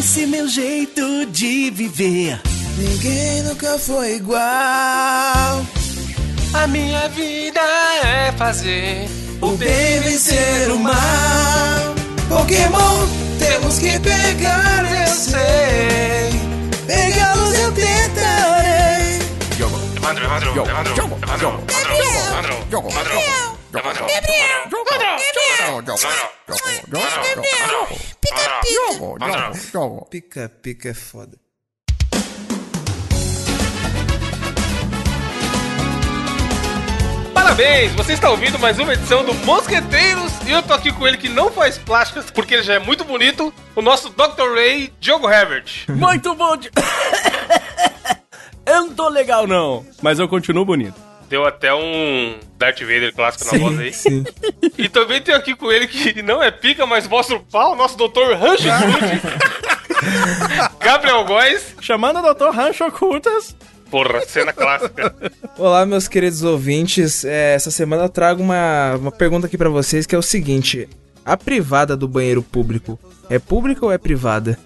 esse meu jeito de viver. Ninguém nunca foi igual. A minha vida é fazer O bem vencer o mal. Pokémon, temos que pegar, eu sei. Pegá-los eu tentarei. Evandro, Evandro, Evandro, Evandro, Evandro, Evandro, Evandro, Evandro, Pica, pica é foda. Parabéns, você está ouvindo mais uma edição do Mosqueteiros e eu tô aqui com ele que não faz plásticas porque ele já é muito bonito, o nosso Dr. Ray, Diogo Herbert. Muito bom. de- eu não tô legal, não. Mas eu continuo bonito. Deu até um Darth Vader clássico na voz aí. Sim. E também tenho aqui com ele que não é pica, mas mostra o pau, nosso Dr. Rancho Cruz. Gabriel Góes. Chamando o Dr. Rancho Curtas. Porra, cena clássica. Olá, meus queridos ouvintes. É, essa semana eu trago uma, uma pergunta aqui pra vocês que é o seguinte: a privada do banheiro público é pública ou é privada?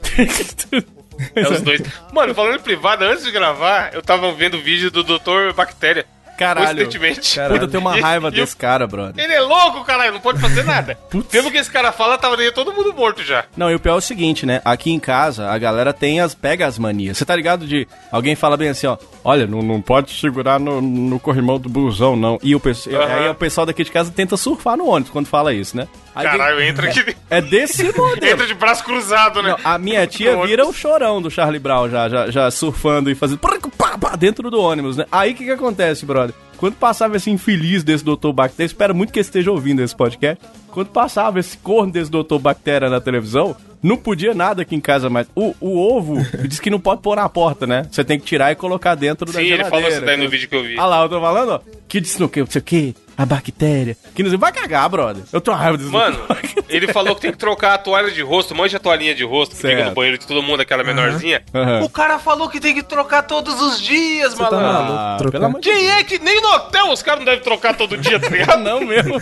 É os dois. Mano, falando em privada, antes de gravar, eu tava vendo o vídeo do Dr. Bactéria. Caralho. Coincidentemente. Caralho. Puta, eu tenho uma raiva e desse cara, brother. Ele é louco, caralho, não pode fazer nada. Pelo que esse cara fala, tava nem todo mundo morto já. Não, e o pior é o seguinte, né? Aqui em casa, a galera tem as pega as manias. Você tá ligado de alguém fala bem assim, ó, olha, não, não pode segurar no, no corrimão do busão, não. E o pessoal, Aham. aí o pessoal daqui de casa tenta surfar no ônibus quando fala isso, né? Aí Caralho, entra aqui. É desse modelo. Entra de braço cruzado, né? Não, a minha tia vira o chorão do Charlie Brown já, já, já surfando e fazendo pá, pá, dentro do ônibus, né? Aí o que que acontece, brother? Quando passava esse infeliz desse Dr. Bactéria, espero muito que esteja ouvindo esse podcast. Quando passava esse corno desse Dr. Bactéria na televisão, não podia nada aqui em casa mais. O, o ovo diz que não pode pôr na porta, né? Você tem que tirar e colocar dentro da Sim, ele geladeira. falou isso daí no vídeo que eu vi. Ah lá, eu tô falando, ó. Que disse no que, não sei o que, a bactéria. Que não sei, vai cagar, brother. Eu tô raiva desse Mano, ele falou que tem que trocar a toalha de rosto, manja a toalhinha de rosto que fica Certo. no banheiro de todo mundo, aquela menorzinha. Aham. O cara falou que tem que trocar todos os dias, tá malandro. maluco? Ah, trocar. pelo amor de Quem é que nem no hotel os caras não devem trocar todo dia, tá ligado? Não mesmo.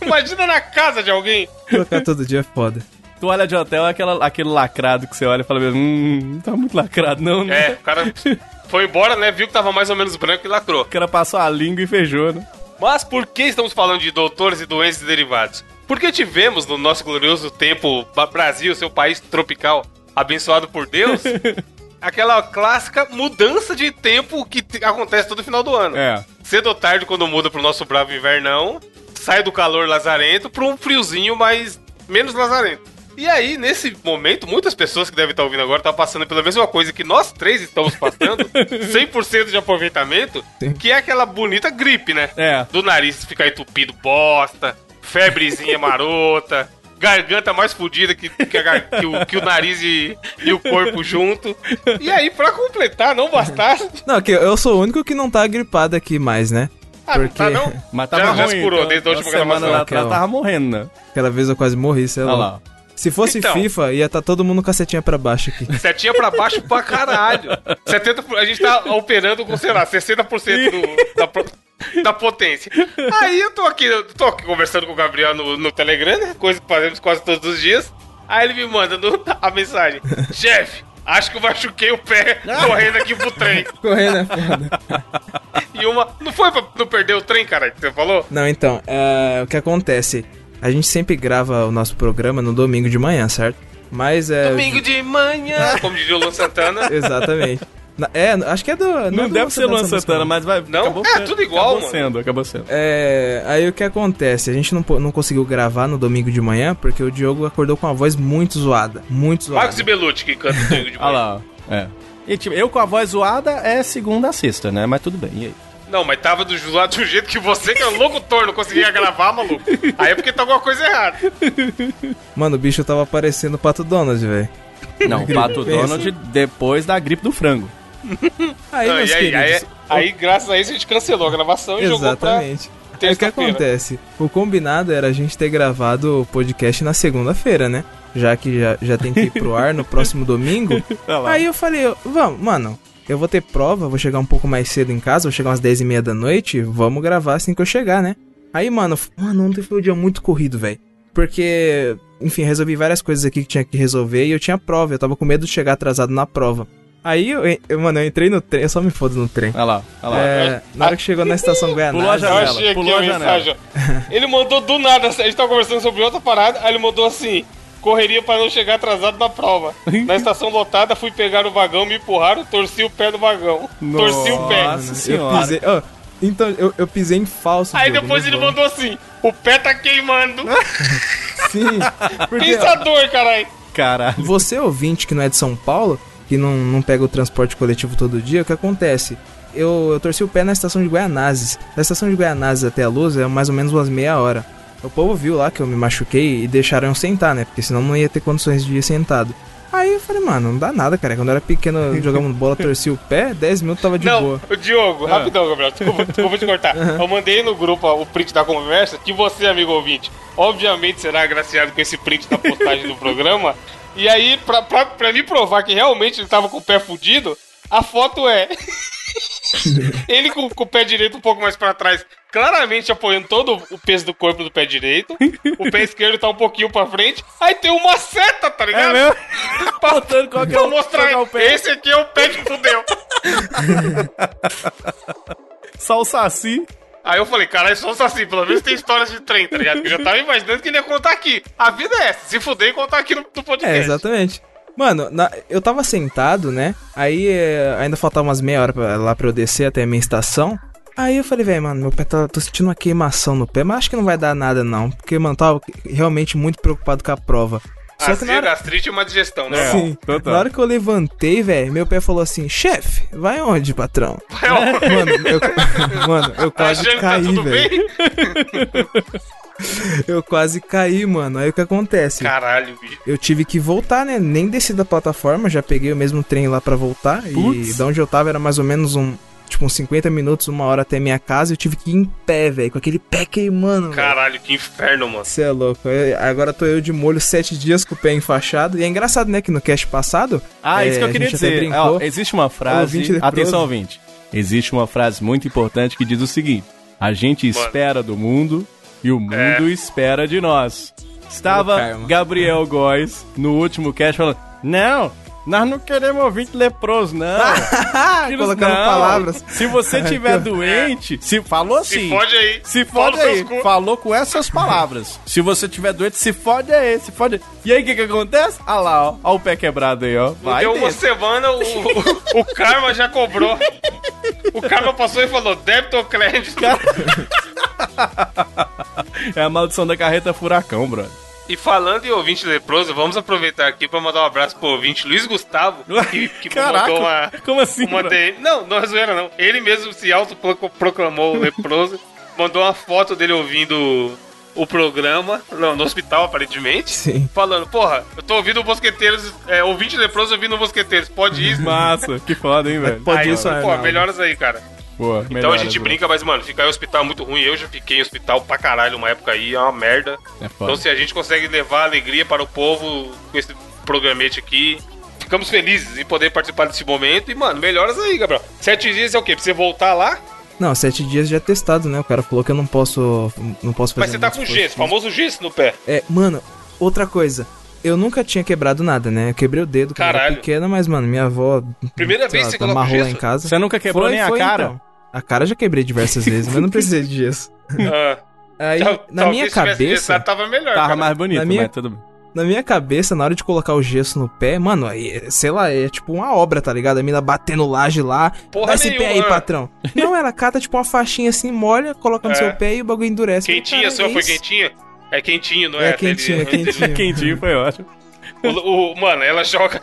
Imagina na casa de alguém. Trocar todo dia é foda. Toalha de hotel é aquela, aquele lacrado que você olha e fala, hum, não tá muito lacrado, não, né? É, o cara foi embora, né? Viu que tava mais ou menos branco e lacrou. O cara passou a língua e fechou, né? Mas por que estamos falando de doutores e doenças e derivados? Porque tivemos no nosso glorioso tempo Brasil, seu país tropical, abençoado por Deus, aquela clássica mudança de tempo que te- acontece todo final do ano. É. Cedo ou tarde, quando muda pro nosso bravo invernão, sai do calor lazarento pra um friozinho mais menos lazarento. E aí, nesse momento, muitas pessoas que devem estar ouvindo agora estão passando pela mesma coisa que nós três estamos passando, 100% de aproveitamento, Sim. que é aquela bonita gripe, né? É. Do nariz ficar entupido bosta, febrezinha marota, garganta mais fodida que, que, a que o, que o nariz e, e o corpo junto. E aí, pra completar, não bastasse... Não, que eu sou o único que não tá gripado aqui mais, né? Ah, não Porque tá não? Mas Já- tava já ruim. se curou então, desde a última uma semana gravação. lá atrás tava morrendo, né? aquela vez eu quase morri, sei Olha lá. Se fosse Então. FIFA, ia estar todo mundo com a setinha pra baixo aqui. Setinha pra baixo pra caralho. 70, a gente tá operando com, sei lá, 60% do, da, pro- da potência. Aí eu tô aqui, eu tô aqui conversando com o Gabriel no, no Telegram, né? Coisa que fazemos quase todos os dias. Aí ele me manda no- a mensagem: Chefe, acho que eu machuquei o pé correndo aqui pro trem. Correndo é foda. E uma. Não foi pra não perder o trem, cara, que você falou? Não, então, é, o que acontece? A gente sempre grava o nosso programa no domingo de manhã, certo? Mas é. Domingo de manhã, como diria o Luan Santana. Exatamente. Na- É, acho que é do. Não, é do deve ser Luan essa música, Santana, não. mas vai. Não? acabou É, tudo igual, acabou mano. sendo, acabou sendo. É, aí o que acontece? A gente não, po- não conseguiu gravar no domingo de manhã porque o Diogo acordou com uma voz muito zoada. Muito zoada. Marcos e Belucci que canta Domingo de Olha manhã. lá, ó. É. E, tipo, eu com a voz zoada é segunda a sexta, né? Mas tudo bem, e aí? Não, mas tava do lado do jeito que você, que é locutor, não conseguia gravar, maluco. Aí é porque tá alguma coisa errada. Mano, o bicho tava parecendo o Pato Donald, velho. Não, Pato Donald depois da gripe do frango. Aí, Não, meus aí, aí, queridos. aí, graças a isso, a gente cancelou a gravação e jogou pra Exatamente. Aí o que acontece? O combinado era a gente ter gravado o podcast na segunda-feira, né? Já que já, já tem que ir pro ar no próximo domingo. Aí eu falei, vamos, mano, eu vou ter prova, vou chegar um pouco mais cedo em casa, vou chegar umas 10 e meia da noite, vamos gravar assim que eu chegar, né? Aí, mano, mano, ontem foi um dia muito corrido, velho. porque, enfim, resolvi várias coisas aqui que tinha que resolver e eu tinha prova, eu tava com medo de chegar atrasado na prova. Aí, eu, eu- mano, eu entrei no trem, eu só me fodo no trem. Olha lá, olha lá. É, na hora que chegou na estação Pulou a Eu janela, achei aqui pulou a a janela. mensagem. ó. Ele mandou do nada, a gente tava conversando sobre outra parada, aí ele mandou assim: correria para não chegar atrasado na prova. Na estação lotada, fui pegar o vagão, me empurraram, torci o pé do vagão. Torci o pé. Nossa eu senhora. pisei, então, eu, eu pisei em falso. Aí depois não ele vou. mandou assim: o pé tá queimando. Sim, porque Pensador, caralho. Caralho. você ouvinte que não é de São Paulo, que não, não pega o transporte coletivo todo dia, o que acontece? Eu, eu torci o pé na estação de Guianazes. Da estação de Guianazes até a luz é mais ou menos umas meia hora. O povo viu lá que eu me machuquei e deixaram eu sentar, né? Porque senão não ia ter condições de ir sentado. Aí eu falei, mano, não dá nada, cara. Quando eu era pequeno, jogava bola, torci o pé, 10 minutos tava de não, boa. o Diogo, Ah. rapidão, Gabriel, desculpa, desculpa te cortar. Eu mandei no grupo o print da conversa, que você, amigo ouvinte, obviamente será agraciado com esse print da postagem do programa. E aí, pra, pra, pra me provar que realmente ele tava com o pé fudido, a foto é. ele com, com o pé direito um pouco mais pra trás, claramente apoiando todo o peso do corpo do pé direito. O pé esquerdo tá um pouquinho pra frente. Aí tem uma seta, tá É ligado? mesmo? Pra, qual que é pra o- mostrar. que é o pé. Esse aqui é o pé que fudeu. Só o Saci. Aí eu falei, cara, é só assim, pelo menos tem histórias de trem, tá ligado? Porque eu já tava imaginando que ele ia contar aqui. A vida é essa, se fuder e contar aqui no, no podcast. É, exatamente. Mano, na- eu tava sentado, né? Aí é, ainda faltava umas meia hora pra, lá pra eu descer até a minha estação. Aí eu falei, velho, mano, meu pé tá. tô sentindo uma queimação no pé, mas acho que não vai dar nada, não. Porque, mano, tava realmente muito preocupado com a prova. Só que na hora, gastrite e uma digestão, né? É. sim, total. na hora que eu levantei, velho, meu pé falou assim: chefe, vai onde, patrão? Mano, eu, mano, eu quase Achando tá caí, tudo velho. Eu quase caí, mano. Aí o que acontece? Caralho, bicho. Eu tive que voltar, né? Nem desci da plataforma, já peguei o mesmo trem lá pra voltar. Putz. E da onde eu tava era mais ou menos um. Tipo, uns 50 minutos, uma hora até minha casa. Eu tive que ir em pé, velho. Com aquele pé queimando. Caralho, que inferno, mano. Você é louco. Eu- agora tô eu de molho sete dias com o pé enfaixado. E é engraçado, né? Que no cast passado. Ah, é, isso que eu a queria dizer. brincou. Ó, existe uma frase. Ouvinte. Atenção, ouvinte. Existe uma frase muito importante que diz o seguinte: A gente espera do mundo e o mundo É. espera de nós. Estava. Gabriel Góes no último cast falando: Não, nós não queremos ouvinte leproso, não. Filhos, Colocando não. palavras. Se você tiver doente, se falou Se assim. fode aí. Se fode aí. Falou com essas palavras. Se você tiver doente, se fode aí, se fode aí. E aí, o que que acontece? Ah lá, ó. Ó o pé quebrado aí, ó. Vai deu uma dentro. semana, o, o, o Karma já cobrou. O Karma passou e falou: débito ou crédito? É a maldição da carreta furacão, brother. E falando em ouvinte leproso, vamos aproveitar aqui pra mandar um abraço pro ouvinte Luiz Gustavo, que, que Caraca, mandou uma, como assim, uma. Não, não é zoeira não. Ele mesmo se autoproclamou leproso, mandou uma foto dele ouvindo o programa, não, no hospital aparentemente, Sim. falando, porra, eu tô ouvindo Mosqueteiros, é, ouvinte leproso ouvindo Mosqueteiros, pode ir? Massa, que foda, hein, velho. Pode aí, ir, só, pô, melhoras aí, cara. Pô, Então a gente brinca, mas, mano, ficar em hospital é muito ruim. Eu já fiquei em hospital pra caralho uma época aí, é uma merda. É. Então, se a gente consegue levar alegria para o povo com esse programete aqui, ficamos felizes em poder participar desse momento. E, mano, melhoras aí, Gabriel. Sete dias é o quê? Pra você voltar lá? Não, sete dias já testado, né? O cara falou que eu não posso. Não posso fazer. Mas você tá com gesso, famoso gesso no pé. É, mano, outra coisa. Eu nunca tinha quebrado nada, né? Eu quebrei o dedo quando era Caralho. pequena, mas, mano, minha avó. Primeira vez lá, que você coloca amarrou lá em casa. Você nunca quebrou nem a cara? então. A cara já quebrei diversas vezes, mas não precisei de gesso. Ah, Aí, tal- na minha se tivesse cabeça, gessado, tava melhor. Tava cara. mais bonito, Na minha- mas tudo bem. na minha cabeça, na hora de colocar o gesso no pé, mano, aí, sei lá, é tipo uma obra, tá ligado? A mina batendo laje lá. Porra Dá esse pé aí, patrão. Não, ela cata tipo uma faixinha assim, molha, coloca no É. seu pé e o bagulho endurece. Quentinha, Cara, sua é foi quentinha? É quentinho, não é? É Aquele- quentinho, é quentinho. Quentinho foi ótimo. O, o- mano, ela joga.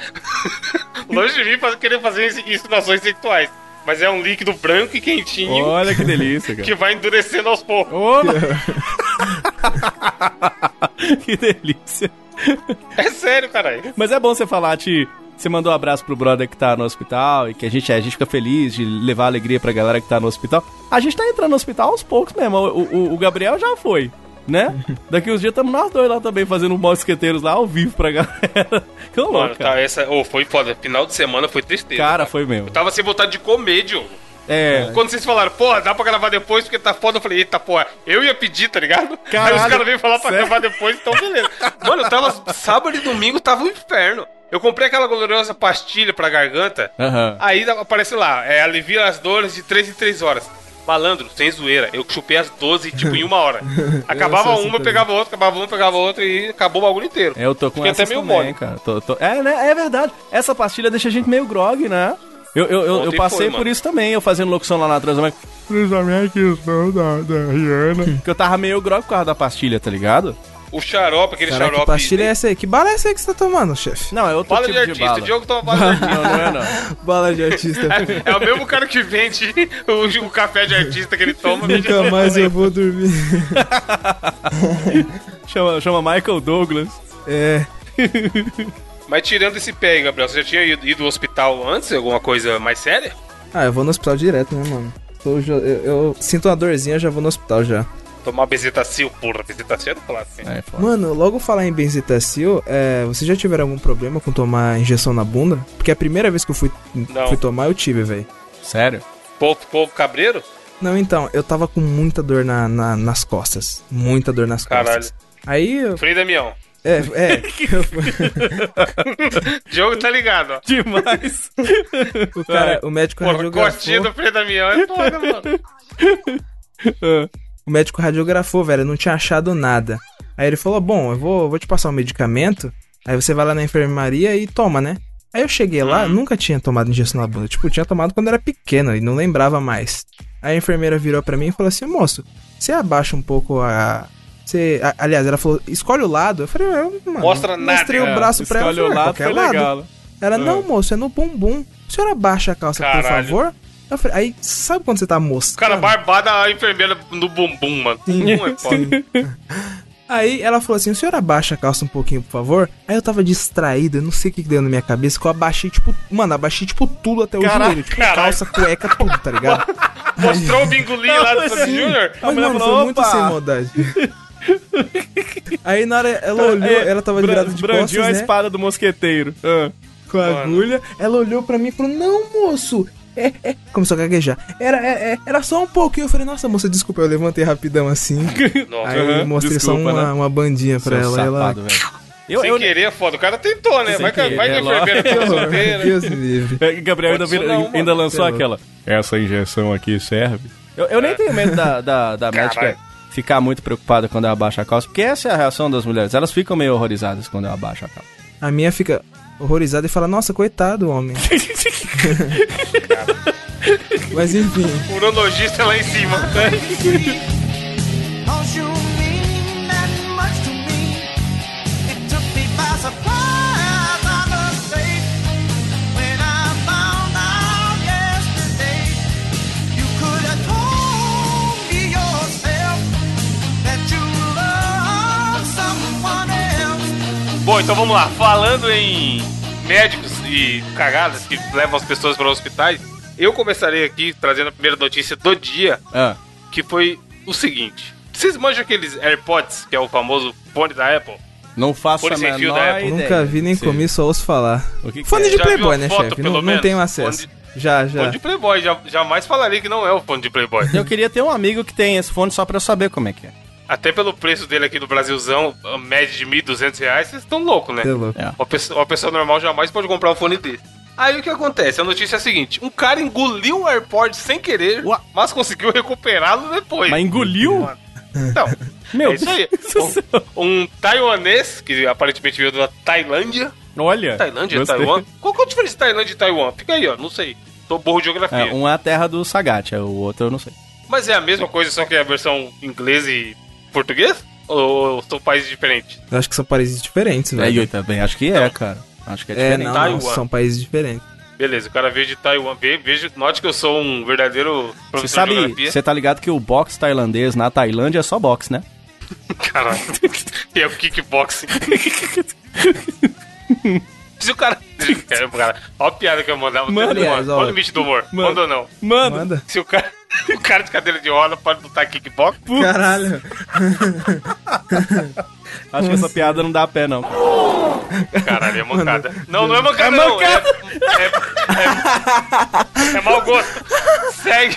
Longe de mim pra querer fazer insi- insinuações sexuais. Mas é um líquido branco e quentinho Olha que delícia, cara. que vai endurecendo aos poucos. Opa! que delícia. É sério, caralho. Mas é bom você falar, Ti. Você mandou um abraço pro brother que tá no hospital e que a gente, a gente fica feliz de levar alegria pra galera que tá no hospital. A gente tá entrando no hospital aos poucos mesmo. O, o- o Gabriel já foi, né? Daqui uns dias estamos nós dois lá também fazendo um mosqueteiros lá ao vivo pra galera. Que louco, Mano, cara. tá, essa. Ô, foi foda. Final de semana foi tristeza. Cara, foi mesmo. Eu tava sem vontade de comer, Diogo. É. Quando vocês falaram, porra, dá pra gravar depois porque tá foda, eu falei, eita porra, eu ia pedir, tá ligado? Caralho, Aí os caras veio falar pra sério? gravar depois, então beleza. Mano, eu tava. Sábado e domingo tava um inferno. Eu comprei aquela gloriosa pastilha pra garganta. Aham. Aí aparece lá, é, alivia as dores de 3 em 3 horas. Malandro, sem zoeira, eu chupei as 12, tipo, em uma hora. Acabava sou assim uma, também. pegava outra, acabava uma, pegava outra e acabou o bagulho inteiro. Eu tô com Fiquei essa até meio também, mole. cara. Tô- tô- É, né? É verdade. Essa pastilha deixa a gente meio grog, né? Eu, eu, eu, eu passei foi, por isso também, eu fazendo locução lá na Transamérica. Transamérica, questão da, da Rihanna. Que eu tava meio grog por causa da pastilha, tá ligado? O xarope, aquele Caraca, que xarope. pastilha é essa aí? Que bala é essa aí que você tá tomando, chefe? Não, é outro Bala tipo de de, artista, bala. o Diogo toma bala de artista. Não, não é não. Bala de artista. É, é o mesmo cara que vende o, o café de artista que ele toma. vende Nunca mais eu vou dormir. Chama, chama Michael Douglas. É. Mas tirando esse pé aí, Gabriel, você já tinha ido, ido ao hospital antes? Alguma coisa mais séria? Ah, eu vou no hospital direto, né, mano? Jo- eu, eu sinto uma dorzinha, eu já vou no hospital já. Tomar bezetacil, porra, bezetacil é do clássico. É. Mano, logo falar em benzetacil, é, vocês já tiveram algum problema com tomar injeção na bunda? Porque a primeira vez que eu fui, Não. fui tomar, eu tive, velho. Sério? Pô, pô, cabreiro? Não, então, eu tava com muita dor na, na- nas costas. Muita dor nas Caralho. costas. Aí, eu- Frei Damião. é, é, Diogo tá ligado, ó. Demais. o cara, o médico Porra, radiografou. costinha do Frei Damião é foda, mano. O médico radiografou, velho, não tinha achado nada. Aí ele falou: Bom, eu vou, vou te passar um medicamento. Aí você vai lá na enfermaria e toma, né? Aí eu cheguei lá, nunca tinha tomado injeção na bunda. Tipo, tinha tomado quando era pequeno e não lembrava mais. Aí a enfermeira virou pra mim e falou assim: Moço, você abaixa um pouco a. Você, a- aliás, ela falou: Escolhe o lado. Eu falei: "Eu, mano, Mostra nada, Mostrei é, o braço pra ela. Escolhe eu o "É, lado, foi lado." legal. Ela: Não, moço, é no bumbum. A senhora abaixa a calça, por Caralho. favor. Eu falei, aí, sabe quando você tá mostrando? cara barbada a enfermeira no bumbum, mano. Bumbum é foda. Aí ela falou assim: o senhor abaixa a calça um pouquinho, por favor? Aí eu tava distraído, eu não sei o que, que deu na minha cabeça, que eu abaixei, tipo, mano, abaixei, tipo, tudo até o Caraca, joelho. Tipo, calça, cueca, tudo, tá ligado? Mostrou o bingolinho lá do Sandy Júnior? Mas, mulher mano, falou, foi muito "Opa!" sem maldade. Aí na hora ela olhou, ela tava virada de Brandiu costas, a né? espada do mosqueteiro. Ah. Com a agulha. Ela olhou pra mim e falou: Não, moço. É, é. Começou a gaguejar. Era, é, é, era só um pouquinho. Eu falei, nossa, moça, desculpa. Eu levantei rapidão assim. Nossa. Aí eu mostrei só desculpa, uma, né? uma bandinha pra Seu ela. e ela. velho. Eu, Sem eu, querer é foda. O cara tentou, né? Sem Vai querer, enfermeira Que. Deus livre. Gabriel ainda, ainda lançou aquela. Essa injeção aqui serve. Eu, eu nem tenho medo da, da, da médica ficar muito preocupada quando eu abaixo a calça, porque essa é a reação das mulheres. Elas ficam meio horrorizadas quando eu abaixo a calça. A minha fica horrorizada e fala, nossa, coitado, homem. Mas enfim. O urologista lá em cima. Bom, então vamos lá. Falando em médicos e cagadas que levam as pessoas para hospitais, eu começarei aqui trazendo a primeira notícia do dia, Ah, que foi o seguinte. Vocês manjam aqueles AirPods, que é o famoso fone da Apple? não faço a Fone sem fio menor da Apple. ideia. Nunca vi nem Sim. comi, só ouço falar. O que que Fone é? de Já Playboy, né, foto, chefe? Não, não tenho acesso. Fone Já, já. Fone de Playboy, já, jamais falaria que não é o fone de Playboy. Eu queria ter um amigo que tem esse fone só pra eu saber como é que é. Até pelo preço dele aqui no Brasilzão, a média de 1.200 reais, vocês estão loucos, né? É louco. É. Uma pessoa, uma pessoa normal jamais pode comprar um fone desse. Aí o que acontece? A notícia é a seguinte: um cara engoliu um AirPod sem querer, Ua- mas conseguiu recuperá-lo depois. Mas engoliu? Então, Meu é isso aí. Um, um taiwanês, que aparentemente veio da Tailândia. Olha. Tailândia, gostei. Taiwan? Qual que é a diferença de Tailândia e Taiwan? Fica aí, ó, não sei. Tô burro de geografia. É, um é a terra do Sagat, é o outro eu não sei. Mas é a mesma coisa, só que é a versão inglês e português? Ou são países diferentes? Eu acho que são países diferentes, É, velho. eu também acho que é, cara. Acho que é É, diferente. não, Taiwan. não, são países diferentes. Beleza, o cara veio de Taiwan. Ve- Vejo, note que eu sou um verdadeiro Você sabe, você tá ligado que o boxe tailandês na Tailândia é só boxe, né? Caralho. e é o kickboxing. Se o cara. Olha a piada que eu mandava. Manda, Olha, aliás, ó. olha o limite do humor. Manda. Manda ou não? Manda. Se o cara. O cara de cadeira de roda pode lutar kickbox. Caralho. acho que essa piada não dá pé, não. Caralho, é mancada. Não, não é mancada, não. É, é, é, é mau gosto. Segue.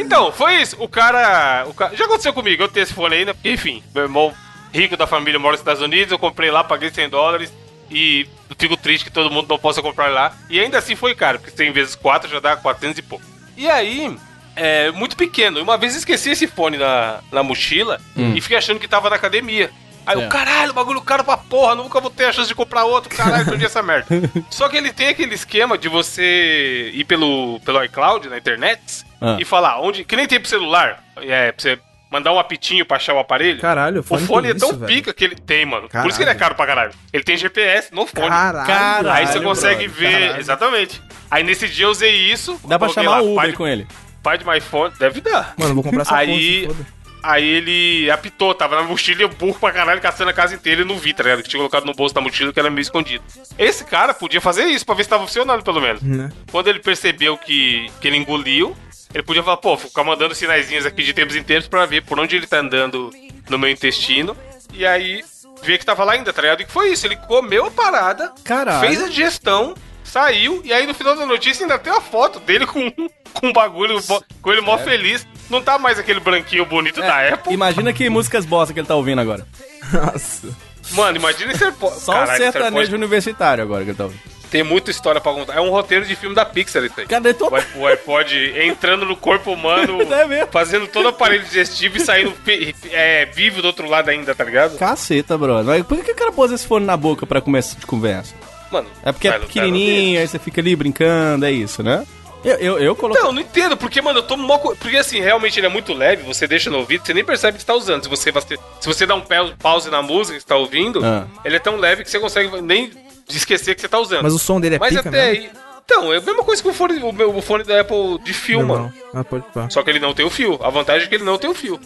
Então, foi isso. O cara, o cara. Já aconteceu comigo, eu tenho esse fone ainda, porque, enfim, meu irmão rico da família mora nos Estados Unidos, eu comprei lá, paguei 100 dólares e fico triste que todo mundo não possa comprar lá. E ainda assim foi caro, porque 100 vezes 4 já dá 400 e pouco. E aí, é muito pequeno. Uma vez eu esqueci esse fone na, na mochila e fiquei achando que tava na academia. Aí É. o caralho, bagulho caro pra porra, nunca vou ter a chance de comprar outro, caralho, perdi essa merda. Só que ele tem aquele esquema de você ir pelo, pelo iCloud na internet Ah. e falar onde. Que nem tem pro celular. É, pra você mandar um apitinho pra achar o aparelho. Caralho, o o fone, fone, tem é tão isso, velho. pica que ele tem, mano. Por Caralho. isso que ele é caro pra caralho. Ele tem GPS no fone. Caralho. Caralho. Aí você consegue brother, ver, exatamente. Aí nesse dia eu usei isso. Dá pra chamar lá, o pai Uber de- com ele. Pai de my phone, deve dar. Mano, eu vou comprar essa Aí- porra. Aí ele apitou, tava na mochila e eu burro pra caralho, caçando a casa inteira e não vi, tá ligado? Que tinha colocado no bolso da mochila que era meio escondido. Esse cara podia fazer isso pra ver se tava funcionando, pelo menos. Né? Quando ele percebeu que, que ele engoliu, ele podia falar, pô, vou ficar mandando sinaizinhos aqui de tempos em tempos pra ver por onde ele tá andando no meu intestino. E aí, ver que tava lá ainda, tá ligado? E que foi isso, ele comeu a parada, Caralho. fez a digestão, saiu, e aí no final da notícia ainda tem a foto dele com, com um bagulho, com ele mó feliz. Não tá mais aquele branquinho bonito da É, Apple. imagina que músicas bosta que ele tá ouvindo agora. Nossa. Mano, imagina AirPod. Só Caralho, esse sertanejo AirPod universitário agora que ele tá ouvindo. Tem muita história pra contar. É um roteiro de filme da Pixar isso aí. Cadê todo... O iP- O iPod entrando no corpo humano, É mesmo. fazendo todo o aparelho digestivo e saindo é, vivo do outro lado ainda, tá ligado? Caceta, brother. Mas por que que o cara pôs esse fone na boca pra começar de conversa? Mano, É porque é pequenininho, aí você fica ali brincando, é isso, né? Eu, eu, eu coloquei... Não, não entendo, porque, mano, eu tô mó. Porque assim, realmente ele é muito leve, você deixa no ouvido, você nem percebe que você tá usando. Se você, se você dá um pa- pause na música que você tá ouvindo, Ah. ele é tão leve que você consegue nem esquecer que você tá usando. Mas o som dele é Mas pica até mesmo? aí. Então, é a mesma coisa que o fone, o, meu, o fone da Apple de fio, Normal. mano. Ah, pode pá. Só que ele não tem o fio. A vantagem é que ele não tem o fio.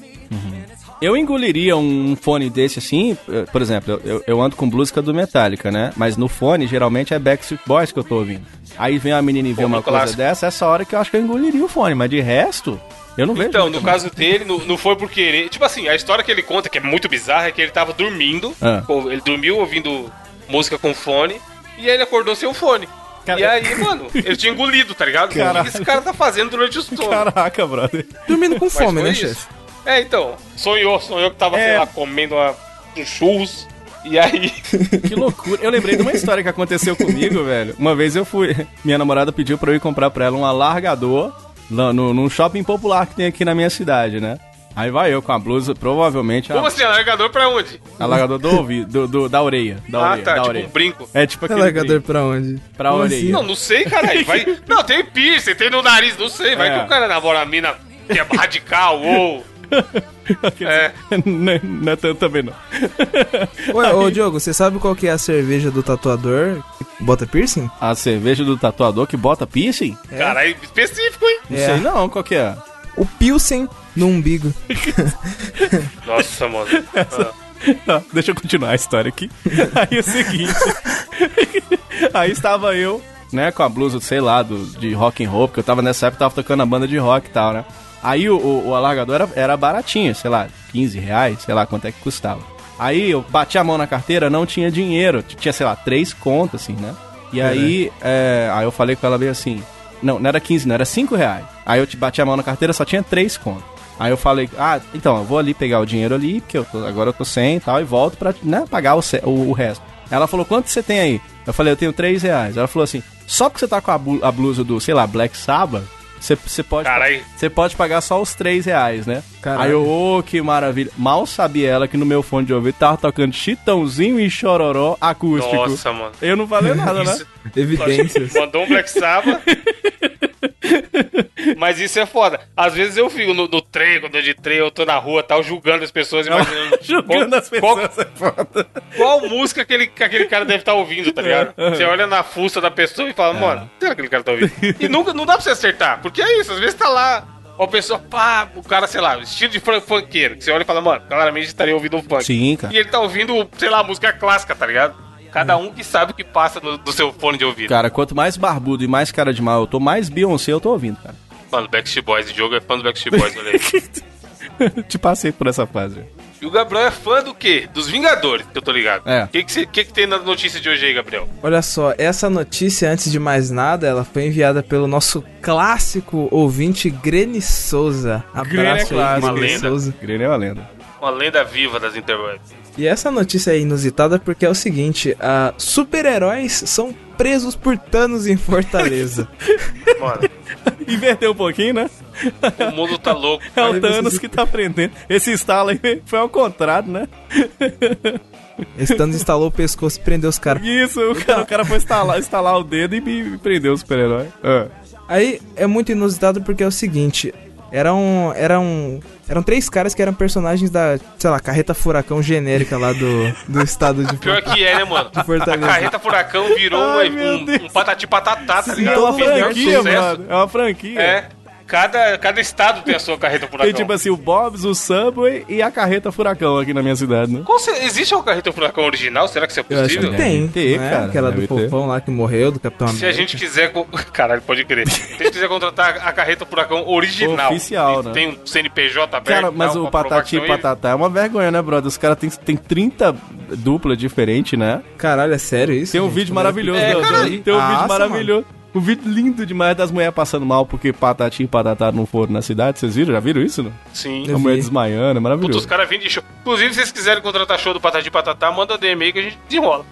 Eu engoliria um fone desse assim, eh, por exemplo, eu, eu ando com música do Metallica, né? Mas no fone, geralmente é Backstreet Boys que eu tô ouvindo. Aí vem a menina e vê Pô, uma um coisa clássico. dessa, essa hora que eu acho que eu engoliria o fone, mas de resto, eu não vejo. Então, no caso dele, não, não foi por querer. Tipo assim, a história que ele conta, que é muito bizarra, é que ele tava dormindo. Ah. Ele dormiu ouvindo música com fone. E aí ele acordou sem o fone. Cara- E aí, mano, ele tinha engolido, tá ligado? O Caralho. que esse cara tá fazendo durante o sono? Caraca, brother. Dormindo com Mas fome, né, isso. chefe? É, então. Sonhou, sonhou que tava, É. sei lá, comendo uma, um churros. E aí. Que loucura. Eu lembrei de uma história que aconteceu comigo, velho. Uma vez eu fui. Minha namorada pediu pra eu ir comprar pra ela um alargador no, no, num shopping popular que tem aqui na minha cidade, né? Aí vai eu com a blusa, provavelmente. Como A, assim, alargador pra onde? alargador do ouvido, do, do- da orelha. Da ah, orelha, tá, da tipo orelha. um brinco. É tipo aquele. Largador brinco. pra onde? Pra Como orelha. assim? Não, não sei, caralho. Vai... Não, tem piercing, tem no nariz, não sei. Vai É. que o cara namora a mina que é radical ou. É. não, não é tanto também, não. Ué, ô Diogo, você sabe qual que é a cerveja do tatuador que bota piercing? A cerveja do tatuador que bota piercing? Caralho, específico, hein? Não É. sei não, qual que é? O Pilsen no umbigo. Nossa, mano. Ah. Deixa eu continuar a história aqui. Aí é o seguinte. aí estava eu, né, com a blusa, sei lá, do, de rock and roll, porque eu tava nessa época, tava tocando a banda de rock e tal, né? Aí o, o, o alargador era, era baratinho, sei lá, 15 reais, sei lá quanto é que custava. Aí eu bati a mão na carteira, não tinha dinheiro, tinha, sei lá, três contas, assim, né? E aí, é, aí eu falei com ela bem assim, não, não era 15, não, era 5 reais. Aí eu te bati a mão na carteira, só tinha três contas. Aí eu falei, ah, então, eu vou ali pegar o dinheiro ali, porque eu tô- agora eu tô sem e tal, e volto pra né, pagar o, o, o resto. Ela falou, quanto você tem aí? Eu falei, eu tenho 3 reais. Ela falou assim, só porque você tá com a blusa do, sei lá, Black Sabbath, você, pode... Você pode pagar só os 3 reais, né? Caralho. Aí eu, ô, que maravilha. Mal sabia ela que no meu fone de ouvido tava tocando Chitãozinho e Chororó acústico. Nossa, mano. Eu não falei nada, né? Evidências. Mandou um Black Sabbath. Mas isso é foda. Às vezes eu fico no, no trem, quando eu de trem, eu tô na rua tal, julgando as pessoas, imaginando. Julgando qual, as pessoas Qual, é foda. qual música aquele, que aquele cara deve estar ouvindo, tá ligado? Você olha na fuça da pessoa e fala, mano, será que aquele cara tá ouvindo? E nunca, não dá pra você acertar, porque é isso, às vezes tá lá. A pessoa, pá, o cara, sei lá, estilo de funk- funkeiro. Que você olha e fala, mano, claramente estaria ouvindo um funk. Sim, cara. E ele tá ouvindo, sei lá, música clássica, tá ligado? Cada um que sabe o que passa no, do seu fone de ouvido. Cara, quanto mais barbudo e mais cara de mal eu tô, mais Beyoncé eu tô ouvindo, cara. Mano, Backstreet Boys, o jogo é fã do Backstreet Boys, olha aí. Te passei por essa fase. E o Gabriel é fã do quê? Dos Vingadores, que eu tô ligado. É. O que, que, que, que tem na notícia de hoje aí, Gabriel? Olha só, essa notícia, antes de mais nada, ela foi enviada pelo nosso clássico ouvinte Grene Souza. Grene é Abraço clássico. Grene lenda. Souza. Grêmio é uma lenda. Uma lenda viva das interwebs. E essa notícia é inusitada porque é o seguinte: ah, super-heróis são presos por Thanos em Fortaleza. Mano, Inverteu um pouquinho, né? o mundo tá louco. É o Thanos que tá aprendendo. Esse instalo aí foi ao contrário, né? Esse Thanos instalou o pescoço e prendeu os caras. Isso, o cara, o cara foi instalar, instalar o dedo e me prendeu o super-herói. Ah. Aí é muito inusitado porque é o seguinte: eram, eram, eram três caras que eram personagens da, sei lá, carreta furacão genérica lá do, do estado de Pior que é, né, mano? A Fortaleza. carreta furacão virou Ai, um, um patati patatá, tá Sim, É ligado? uma franquia, mano. É uma franquia. É. Cada, cada estado tem a sua carreta furacão. Tem tipo assim, o Bob's, o Subway e a carreta furacão aqui na minha cidade, né? Qual se- existe uma carreta furacão original? Será que isso é possível? que tem. Deve ter, né? cara, Aquela do fofão lá que morreu, do Capitão Se a América. gente quiser. Caralho, pode crer. Se a gente quiser contratar a carreta furacão original. Oficial, tem, né? Tem um CNPJ aberto. Cara, mas tal, o Patati e Patatá é uma vergonha, né, brother? Os caras têm tem 30 duplas diferentes, né? Caralho, é sério isso? Tem um gente? vídeo maravilhoso. É, do- tem um Nossa, vídeo maravilhoso. Um vídeo lindo demais das mulheres passando mal porque Patati e Patatá não foram na cidade. Vocês viram? Já viram isso, não? Sim. A mulher desmaiando, é Puta, maravilhoso. os caras vêm de show. Inclusive, se vocês quiserem contratar show do Patati e Patatá, manda DM aí que a gente desenrola.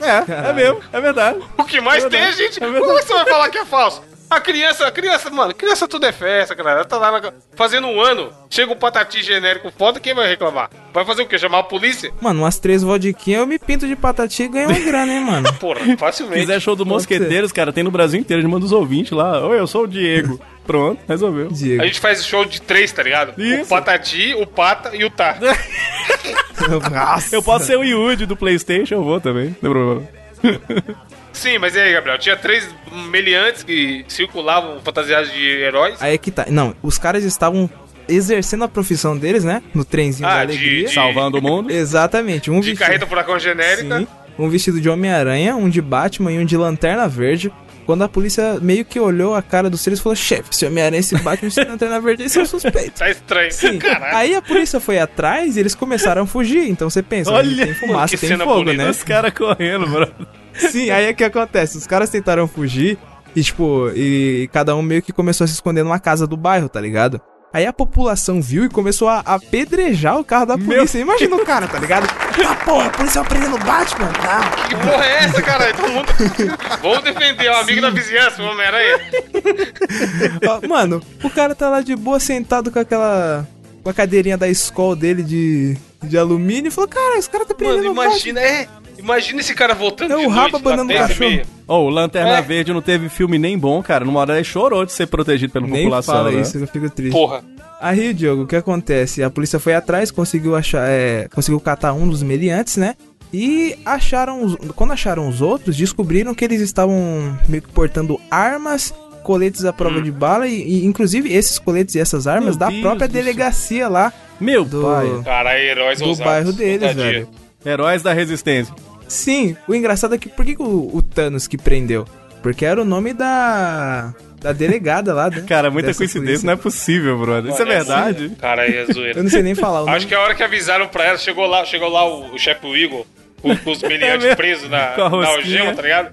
É, é Caralho. mesmo, é verdade. O que mais É tem é a verdade, gente. é verdade. Como é que você vai falar que é falso? A criança, a criança, mano, criança tudo é festa, cara. Ela tá lá na- fazendo um ano. Chega um patati genérico foda, quem vai reclamar? Vai fazer o quê? Chamar a polícia? Mano, umas três vodquinhas eu me pinto de patati e ganho uma grana, hein, mano. Porra, Se facilmente. quiser show do Pode Mosqueteiros, cara, tem no Brasil inteiro. A gente manda os ouvintes lá. Oi, eu sou o Diego. Pronto, resolveu. Diego. A gente faz show de três, tá ligado? O Isso. Patati, o Pata e o Tá. Nossa. Eu posso ser o Yudi do Playstation, eu vou também. Não tem problema. Sim, mas e aí, Gabriel? Tinha três meliantes que circulavam fantasiados de heróis. Aí é que tá. Não, os caras estavam exercendo a profissão deles, né? No trenzinho Ah, da de- alegria. de- Salvando o mundo. Exatamente. Um De vestido, carreta furacão genérica. Sim, um vestido de Homem-Aranha, um de Batman e um de Lanterna Verde. Quando a polícia meio que olhou a cara dos três e falou: chefe, esse Homem-Aranha, esse Batman e esse Lanterna Verde, eles são suspeitos. Tá estranho. Sim. Caralho. Aí a polícia foi atrás e eles começaram a fugir. Então você pensa, Olha, tem fumaça, que tem cena fogo, bonita. né? Os caras correndo, bro. Sim, aí é que acontece. Os caras tentaram fugir e, tipo, e, cada um meio que começou a se esconder numa casa do bairro, tá ligado? Aí a população viu e começou a apedrejar o carro da polícia. Imagina o cara, tá ligado? Ah, porra, a polícia vai prendendo o Batman. Não. Que porra é essa, caralho? Todo mundo. Vamos defender o amigo da vizinhança, o Homem-Aranha. Mano, o cara tá lá de boa sentado com aquela. com a cadeirinha da escola dele de, de alumínio e falou: Cara, esse cara tá prendendo Mano, o Batman. imagina, é. Imagina esse cara voltando É de o rabo abanando o 10 meia. cachorro. Ô, o Lanterna É. Verde não teve filme nem bom, cara. Numa hora ele chorou de ser protegido pela Nem população. fala né? isso, eu fico triste. Porra. Aí, Diogo, o que acontece? A polícia foi atrás, conseguiu achar, é, conseguiu catar um dos meliantes, né? E acharam, os- quando acharam os outros, descobriram que eles estavam meio que portando armas, coletes à prova de bala e, e, inclusive esses coletes e essas armas Meu da Deus própria do céu. delegacia lá Meu do, pai. Caralho, heróis do ousados. bairro deles, Ousadia. velho. Heróis da Resistência. Sim, o engraçado é que por que, que o, o Thanos que prendeu? Porque era o nome da da delegada lá, né? Cara, muita Dessa coincidência, polícia. não é possível, brother. Isso é Olha, verdade? Cara, aí é Eu zoeira. não sei nem falar o nome. Acho que a hora que avisaram pra ela, chegou lá, chegou lá o, o chefe Igor, com, com os meliantes mesmo? presos na, É na algema, tá ligado?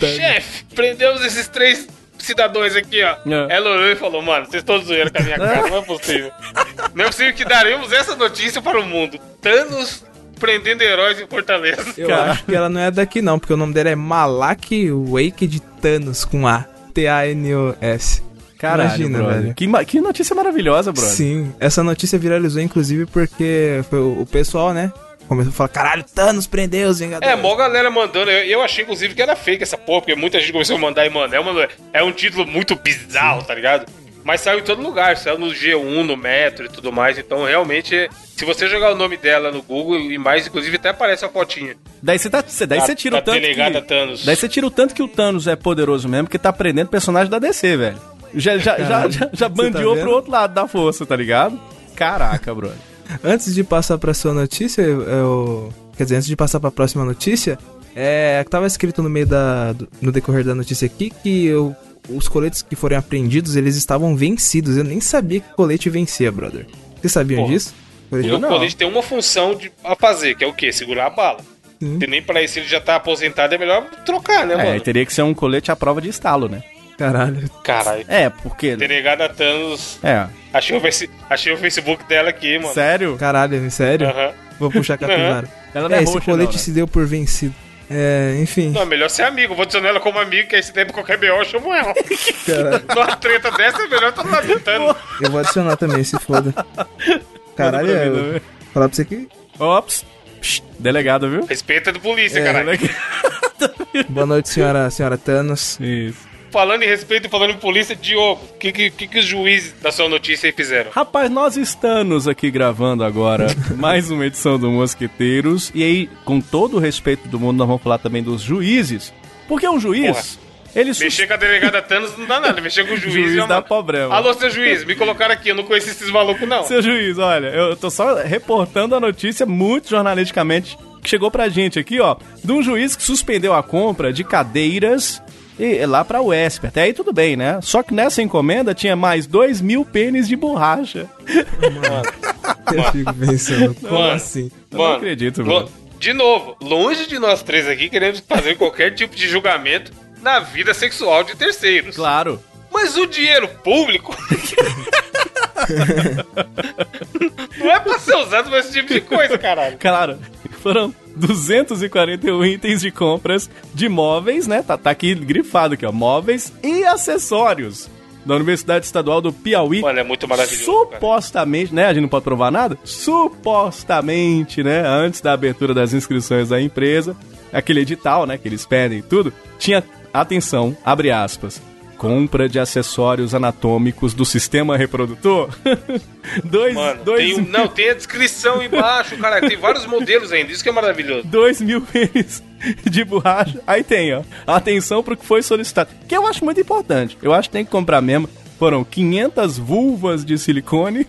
Chefe, prendemos esses três cidadãos aqui, ó. É. Ela olhou e falou, mano, vocês estão zoando com a minha cara, não é possível. Não é possível que daremos essa notícia para o mundo. Thanos prendendo heróis em Fortaleza. Eu Cara. acho que ela não é daqui não, porque o nome dela é Malak Wake de Thanos com A. T-A-N-O-S. Caralho, Imagina, brother. velho. Que, que notícia maravilhosa, brother. Sim, essa notícia viralizou inclusive porque foi o, o pessoal, né? Começou a falar, caralho, Thanos prendeu os Vingadores. É, mó galera mandando. Eu, eu achei, inclusive, que era fake essa porra, porque muita gente começou a mandar e, mano, é, uma, é um título muito bizarro, tá ligado? Mas saiu em todo lugar, saiu no G1, no Metro e tudo mais. Então, realmente, se você jogar o nome dela no Google e mais, inclusive, até aparece a fotinha. Daí você tá, cê- daí Da- você tira o da tanto que... Thanos. Daí você tira o tanto que o Thanos é poderoso mesmo, que tá prendendo personagem da DC, velho. Já, já, já, já, já você bandeou tá pro outro lado da força, tá ligado? Caraca, brother. Antes de passar pra sua notícia, eu, eu- Quer dizer, antes de passar pra próxima notícia, é. Tava escrito no meio da. do- no decorrer da notícia aqui que eu- os coletes que foram apreendidos, eles estavam vencidos. Eu nem sabia que colete vencia, brother. Vocês sabiam Porra. disso? E o não. colete tem uma função de, a fazer, que é o quê? Segurar a bala. Sim. Se nem pra isso ele já tá aposentado, é melhor trocar, né, É, mano? teria que ser um colete à prova de estalo, né? Caralho. Caralho. É, porque. Delegada Thanos. É. Achei o, face- achei o Facebook dela aqui, mano. Sério? Caralho, sério? Aham. Vou puxar a capivara. Ela não É, é esse roxa, colete não, né? se deu por vencido. É, enfim. Não, é melhor ser amigo. Vou adicionar ela como amigo, que aí se der pra qualquer BO, eu chamo ela. Caralho. Numa treta dessa, é melhor tá lamentando. Eu vou adicionar também, se foda. Caralho, é, eu- falar pra você que. Ops. Psh, delegado, viu? Respeita do polícia, É, caralho. Boa noite, senhora, senhora Thanos. Isso. Falando em respeito e falando em polícia, Diogo, o que, que, que, os juízes da sua notícia aí fizeram? Rapaz, nós estamos aqui gravando agora mais uma edição do Mosqueteiros. E aí, com todo o respeito do mundo, nós vamos falar também dos juízes. Porque um juiz, ele sus- Mexer com a delegada Thanos não dá nada. Mexer com o juiz, juiz já dá problema. Alô, seu juiz, me colocaram aqui. Eu não conheci esses malucos, não. Seu juiz, olha, eu tô só reportando a notícia muito jornalisticamente que chegou pra gente aqui, ó, de um juiz que suspendeu a compra de cadeiras e, lá pra UESP. Até aí tudo bem, né? Só que nessa encomenda tinha mais dois mil pênis de borracha. Eu fico pensando, como Mano. assim? Eu não acredito, mano. De novo, longe de nós três aqui queremos fazer qualquer tipo de julgamento na vida sexual de terceiros. Claro. Mas o dinheiro público não é pra ser usado pra esse tipo de coisa, caralho. Claro, foram 241 itens de compras de móveis, né? Tá, tá aqui grifado aqui, ó. Móveis e acessórios da Universidade Estadual do Piauí. Mano, é muito maravilhoso. cara. Supostamente, né? A gente não pode provar nada. Supostamente, né? Antes da abertura das inscrições da empresa, aquele edital, né? Que eles pedem e tudo, tinha, atenção, abre aspas. Compra de acessórios anatômicos do sistema reprodutor. dois, Mano, dois, tem um- não, tem a descrição embaixo, cara. Tem vários modelos ainda. Isso que é maravilhoso. 2 mil pênis de borracha. Aí tem, ó. Atenção pro que foi solicitado. Que eu acho muito importante. Eu acho que tem que comprar mesmo. Foram 500 vulvas de silicone.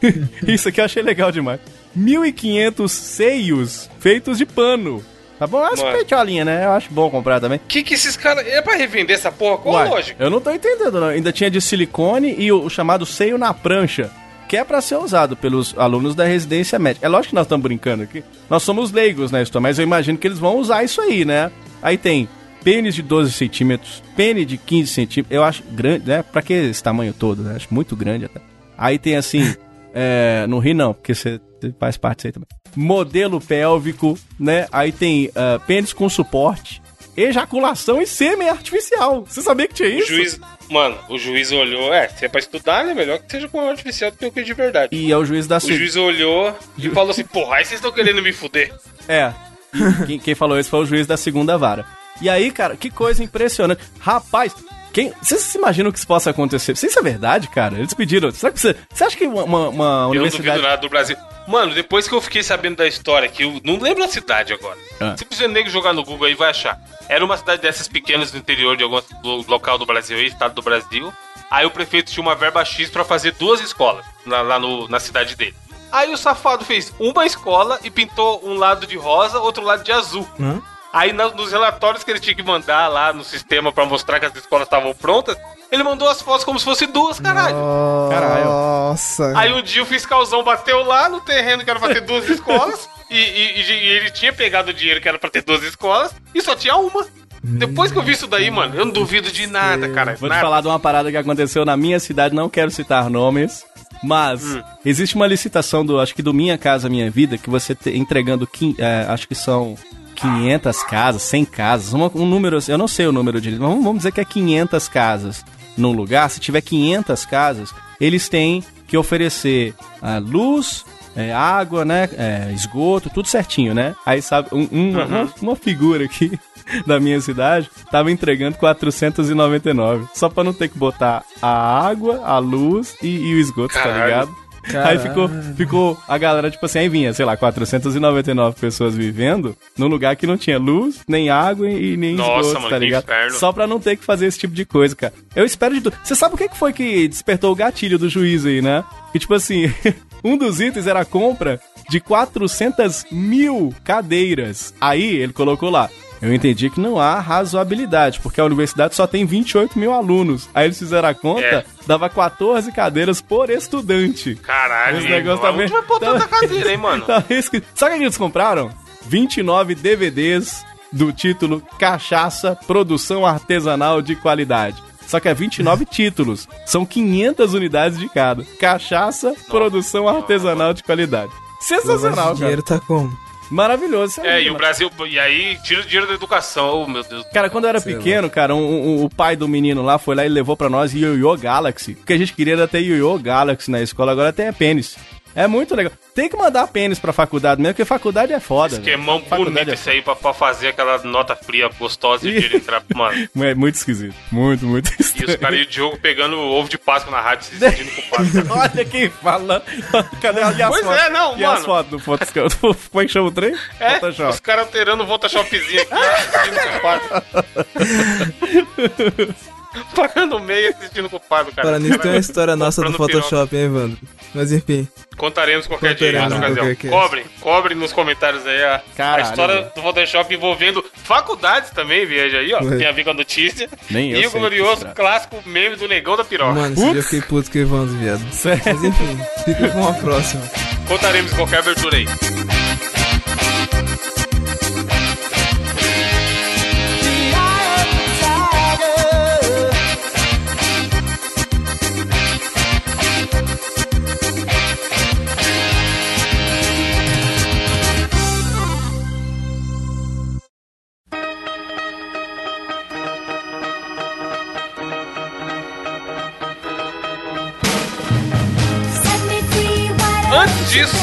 Isso aqui eu achei legal demais. 1.500 seios feitos de pano. Tá bom? As Mano. peitolinhas, né? Eu acho bom comprar também. Que que esses caras. É pra revender essa porra? Qual a Uai, lógica? Eu não tô entendendo, não. Ainda tinha de silicone e o, chamado seio na prancha. Que é pra ser usado pelos alunos da residência médica. É lógico que nós estamos brincando aqui. Nós somos leigos na história, mas eu imagino que eles vão usar isso aí, né? Aí tem pênis de 12 centímetros, pênis de 15 centímetros. Eu acho grande, né? Pra que esse tamanho todo, né? Acho muito grande até. Aí tem assim. é, não ri não, porque você faz parte disso aí também. Modelo pélvico, né? Aí tem ah, pênis com suporte, ejaculação e sêmen artificial. Você sabia que tinha O isso? juiz. Mano, o juiz olhou. É, se é pra estudar, né? Melhor que seja com o artificial do que o que é de verdade. E é o juiz da O juiz olhou e falou assim: porra, aí vocês estão querendo me fuder. É. quem, quem falou isso foi o juiz da segunda vara. E aí, cara, que coisa impressionante. Rapaz, quem, vocês se imaginam que isso possa acontecer? Isso é verdade, cara? Eles pediram. Será que você, você acha que uma, uma- uma Eu não universidade. duvido nada do Brasil. Mano, depois que eu fiquei sabendo da história, que eu não lembro a cidade agora. Ah. Se você nego jogar no Google aí, vai achar. Era uma cidade dessas pequenas do interior de algum lo- local do Brasil aí, estado do Brasil. Aí o prefeito tinha uma verba X pra fazer duas escolas lá, lá no- na cidade dele. Aí o safado fez uma escola e pintou um lado de rosa, outro lado de azul. Hã? Aí nos relatórios que ele tinha que mandar lá no sistema pra mostrar que as escolas estavam prontas, ele mandou as fotos como se fossem duas, caralho. Caralho. Nossa. Aí um dia o fiscalzão bateu lá no terreno que era pra ter duas escolas. E, e- e- e ele tinha pegado o dinheiro que era pra ter duas escolas e só tinha uma. Depois que eu vi isso daí, mano, eu não duvido de nada, cara. Vou te Nada. falar de uma parada que aconteceu na minha cidade, não quero citar nomes. Mas Hum. existe uma licitação do, acho que do Minha Casa Minha Vida, que você te- entregando, é, acho que são 500 casas, 100 casas, uma- um número, eu não sei o número direito, mas vamos, dizer que é 500 casas num lugar. Se tiver 500 casas, eles têm que oferecer ah, luz, é, água, né, é, esgoto, tudo certinho, né? Aí sabe, um- um- uma, uma figura aqui da minha cidade tava entregando 499, só pra não ter que botar a água, a luz e, e o esgoto, tá Caralho. Aí ficou, ficou a galera, tipo assim, aí vinha, sei lá, 499 pessoas vivendo num lugar que não tinha luz, nem água e nem Nossa, esgoto, mano, tá que ligado? inferno. Só pra não ter que fazer esse tipo de coisa, cara. Eu espero de tudo. Você sabe o que que foi que despertou o gatilho do juiz aí, né? Que tipo assim, um dos itens era a compra de 400 mil cadeiras. Aí ele colocou lá, Eu entendi que não há razoabilidade, porque a universidade só tem 28 mil alunos. Aí eles fizeram a conta, É. dava 14 cadeiras por estudante. Caralho, Esse negócio mano? também- Onde vai pôr tá- tanta cadeira, hein, mano? Tá escrito- Sabe o que eles compraram? 29 DVDs do título Cachaça Produção Artesanal de Qualidade. Só que é 29 títulos. São 500 unidades de cada. Cachaça Produção Artesanal de Qualidade. Sensacional, de cara. dinheiro tá como? Maravilhoso. É, e o Brasil. E aí, tira o dinheiro da educação. Oh, meu Deus. Cara, quando eu era Sei pequeno, cara, um- um- o pai do menino lá foi lá e levou pra nós Yo-Yo Galaxy. O que a gente queria era ter Yo-Yo Galaxy na escola, agora tem é pênis. É muito legal. Tem que mandar pênis pra faculdade mesmo, porque faculdade é foda. Esquemão velho. Faculdade bonito é isso aí pra, pra fazer aquela nota fria gostosa e ele entrar. Mano. É muito esquisito. Muito, muito E os caras e o Diogo pegando ovo de Páscoa na rádio se sentindo culpado. Olha quem fala. Cadê as Pois fotos? é, não, e as mano. fotos do Photoshop? Como é que chama o trem? É, Photoshop. os caras alterando o Photoshopzinho aqui, Pagando meia se sentindo culpado, cara. Para nisso tem uma história nossa do Photoshop, hein, Evandro? Mas enfim. Contaremos qualquer dia, Contaremos em outra qualquer ocasião. Cobrem, cobrem nos comentários aí a, a história velho. do Photoshop envolvendo faculdades também, veja aí, ó. Ué. Tem a ver com a notícia. Nem eu e o glorioso clássico meme do negão da piroca. Mano, esse dia eu fiquei puto com o Evandro, viado. Sério? Mas enfim, fica com uma próxima. Contaremos em qualquer abertura aí. Disso,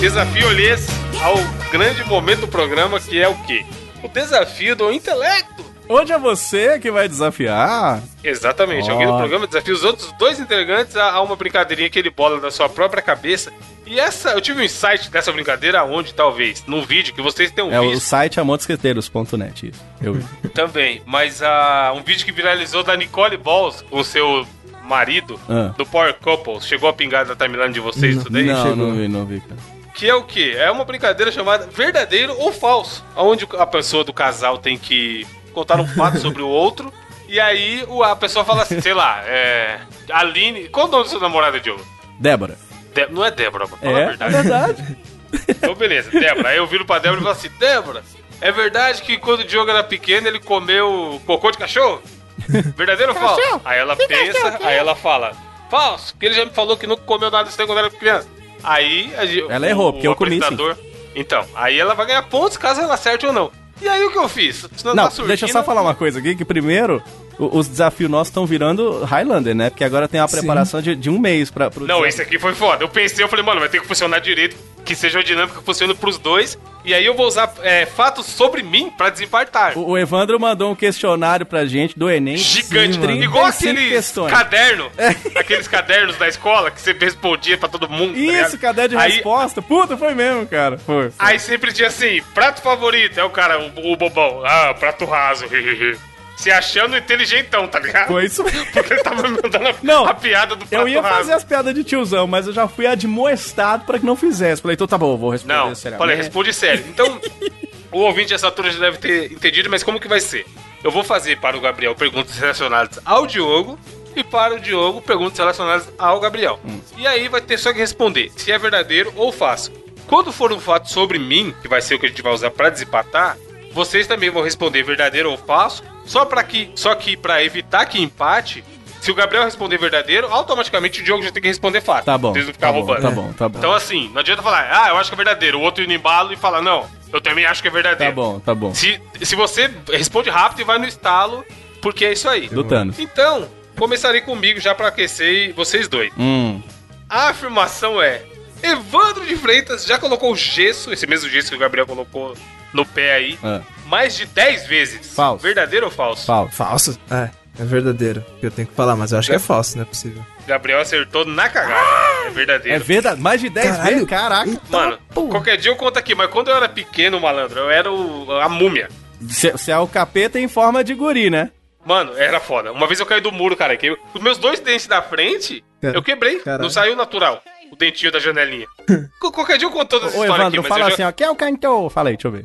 desafio olhês ao grande momento do programa, que é o quê? O desafio do intelecto. Hoje é você que vai desafiar. Exatamente. Ó. Alguém no programa desafia os outros dois integrantes a, uma brincadeirinha que ele bola da sua própria cabeça. E essa, eu tive um insight dessa brincadeira onde, talvez, num vídeo que vocês tenham É o visto site amotosqueteiros.net. Isso. Eu vi. também, mas ah, um vídeo que viralizou da Nicole Balls com seu marido Ah. do Power Couples. Chegou a pingar na timeline de vocês Não. tudo aí? Não, chegou. não vi, não vi, cara. Que é o quê? É uma brincadeira chamada verdadeiro ou falso, onde a pessoa do casal tem que contar um fato sobre o outro. E aí a pessoa fala assim, sei lá, é. Aline. Qual o nome do seu namorado, Diogo? Débora. De- não é Débora, pra falar a É, é verdade. verdade. Então, beleza, Débora. Aí eu viro pra Débora e falo assim: Débora, é verdade que quando o Diogo era pequeno ele comeu cocô de cachorro? Verdadeiro ou falso? Aí ela pensa, aí ela fala: Falso, porque ele já me falou que nunca comeu nada aí quando era criança. Aí a gente- Ela errou, porque eu comi, sim. apresentador- Então, aí ela vai ganhar pontos caso ela acerte ou não. E aí o que eu fiz? Senão Não, tá surgindo- deixa eu só falar uma coisa aqui, que primeiro, o- os desafios nossos estão virando Highlander, né? Porque agora tem uma Sim. preparação de, de um mês pra... Pro Não, desafio. esse aqui foi foda. Eu pensei, eu falei, mano, vai ter que funcionar direito, que seja uma dinâmica que funcione pros dois. E aí eu vou usar é, fatos sobre mim pra desempartar. O, o Evandro mandou um questionário pra gente do Enem. Gigante, Sim, igual 35 aqueles questões. caderno, aqueles cadernos da escola que você respondia pra todo mundo. tá Isso, ligado? caderno de aí, resposta. Puta, foi mesmo, cara. Foi. Aí sempre tinha assim, prato favorito, é o cara, o, o bobão, ah, prato raso, se achando inteligentão, tá ligado? Foi isso mesmo. Porque ele tava mandando a, Não, a piada do Eu ia fazer as piadas de tiozão, mas eu já fui admoestado pra que não fizesse. Falei, então tá bom, vou responder Não, seriamente. falei, responde sério. Então, o ouvinte dessa altura já deve ter entendido, mas como que vai ser? Eu vou fazer para o Gabriel perguntas relacionadas ao Diogo e para o Diogo perguntas relacionadas ao Gabriel. Hum. E aí vai ter só que responder se é verdadeiro ou falso. Quando for um fato sobre mim, que vai ser o que a gente vai usar para desempatar, vocês também vão responder verdadeiro ou falso, só para que, só que para evitar que empate, se o Gabriel responder verdadeiro, automaticamente o Diogo já tem que responder fato. Tá bom, Vocês não ficar tá bom, roubando. tá bom, tá bom. Então assim, não adianta falar, ah, eu acho que é verdadeiro. O outro ir no embalo e falar, não, eu também acho que é Tá verdadeiro. bom, tá bom. Se, se você responde rápido e vai no estalo, porque é isso aí. Do Thanos. Então, começarei comigo já pra aquecer vocês dois. Hum. A afirmação é: Evandro de Freitas já colocou gesso, esse mesmo gesso que o Gabriel colocou no pé aí, Ah, mais de 10 vezes. Falso. Verdadeiro ou falso? falso. Falso? É, é verdadeiro. Que eu tenho que falar, mas eu acho que é falso, não é possível. Gabriel acertou na cagada. É verdadeiro. É verdade, mais de 10 Caralho. vezes? Caraca. Mano, Porra. qualquer dia eu conto aqui, mas quando eu era pequeno, malandro, eu era o- a múmia. Você é o capeta em forma de guri, né? Mano, era foda. Uma vez eu caí do muro, cara. Que eu- os meus dois dentes da frente, eu quebrei. caralho. Não saiu natural. O dentinho da janelinha. Qu- Qualquer dia eu conto toda essa Ô, história Evandro, aqui, mas fala eu já- assim, ó, quem é o cantor? Fala aí, deixa eu ver.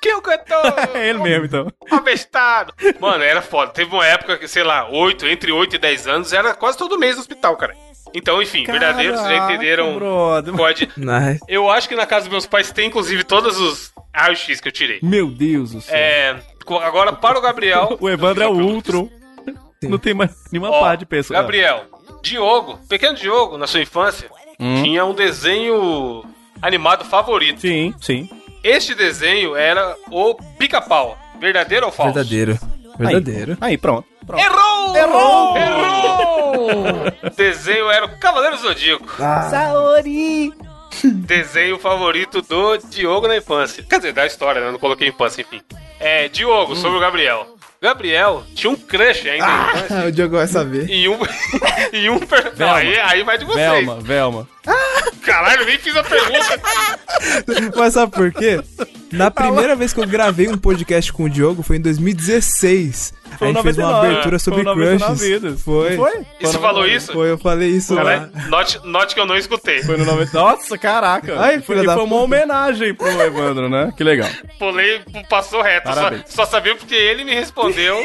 Que o cantor? É ele mesmo, então. Abestado. Mano, era foda. Teve uma época que, sei lá, 8, entre 8 e 10 anos, era quase todo mês no hospital, cara. Então, enfim, verdadeiros já Caraca, entenderam. brother. Pode. Nice. Eu acho que na casa dos meus pais tem, inclusive, todos os raios-x que eu tirei. Meu Deus do céu. É. Agora, para o Gabriel. O Evandro é o Ultron. Não tem mais nenhuma Ó, parte de pessoa. Gabriel, Diogo, pequeno Diogo, na sua infância, Hum. tinha um desenho animado favorito. Sim, sim. Este desenho era o pica-pau. Verdadeiro ou falso? Verdadeiro. Verdadeiro. Aí, pronto. pronto. Errou! Errou! Errou! o desenho era o Cavaleiro Zodíaco. Saori! Desenho favorito do Diogo na infância. Quer dizer, da história, né? Eu não coloquei infância, enfim. É, Diogo, Hum. sobre o Gabriel. Gabriel tinha um crush ainda. Ah, o Diogo vai saber. Em um. em um. per- Não, Velma. aí, aí vai de vocês. Velma, Velma. Caralho, eu nem fiz a pergunta. Mas sabe por quê? Na primeira vez que eu gravei um podcast com o Diogo foi em 2016. Foi a gente fez uma 99. abertura sobre 99 crushes. Foi. Foi? E você falou isso? Foi, eu falei isso lá. Note, note que eu não escutei. Foi no 90. Nossa, caraca. E foi, filha e da foi uma homenagem pro Evandro, né? Que legal. Pulei, passou reto. Só, Parabéns. só sabia porque ele me respondeu.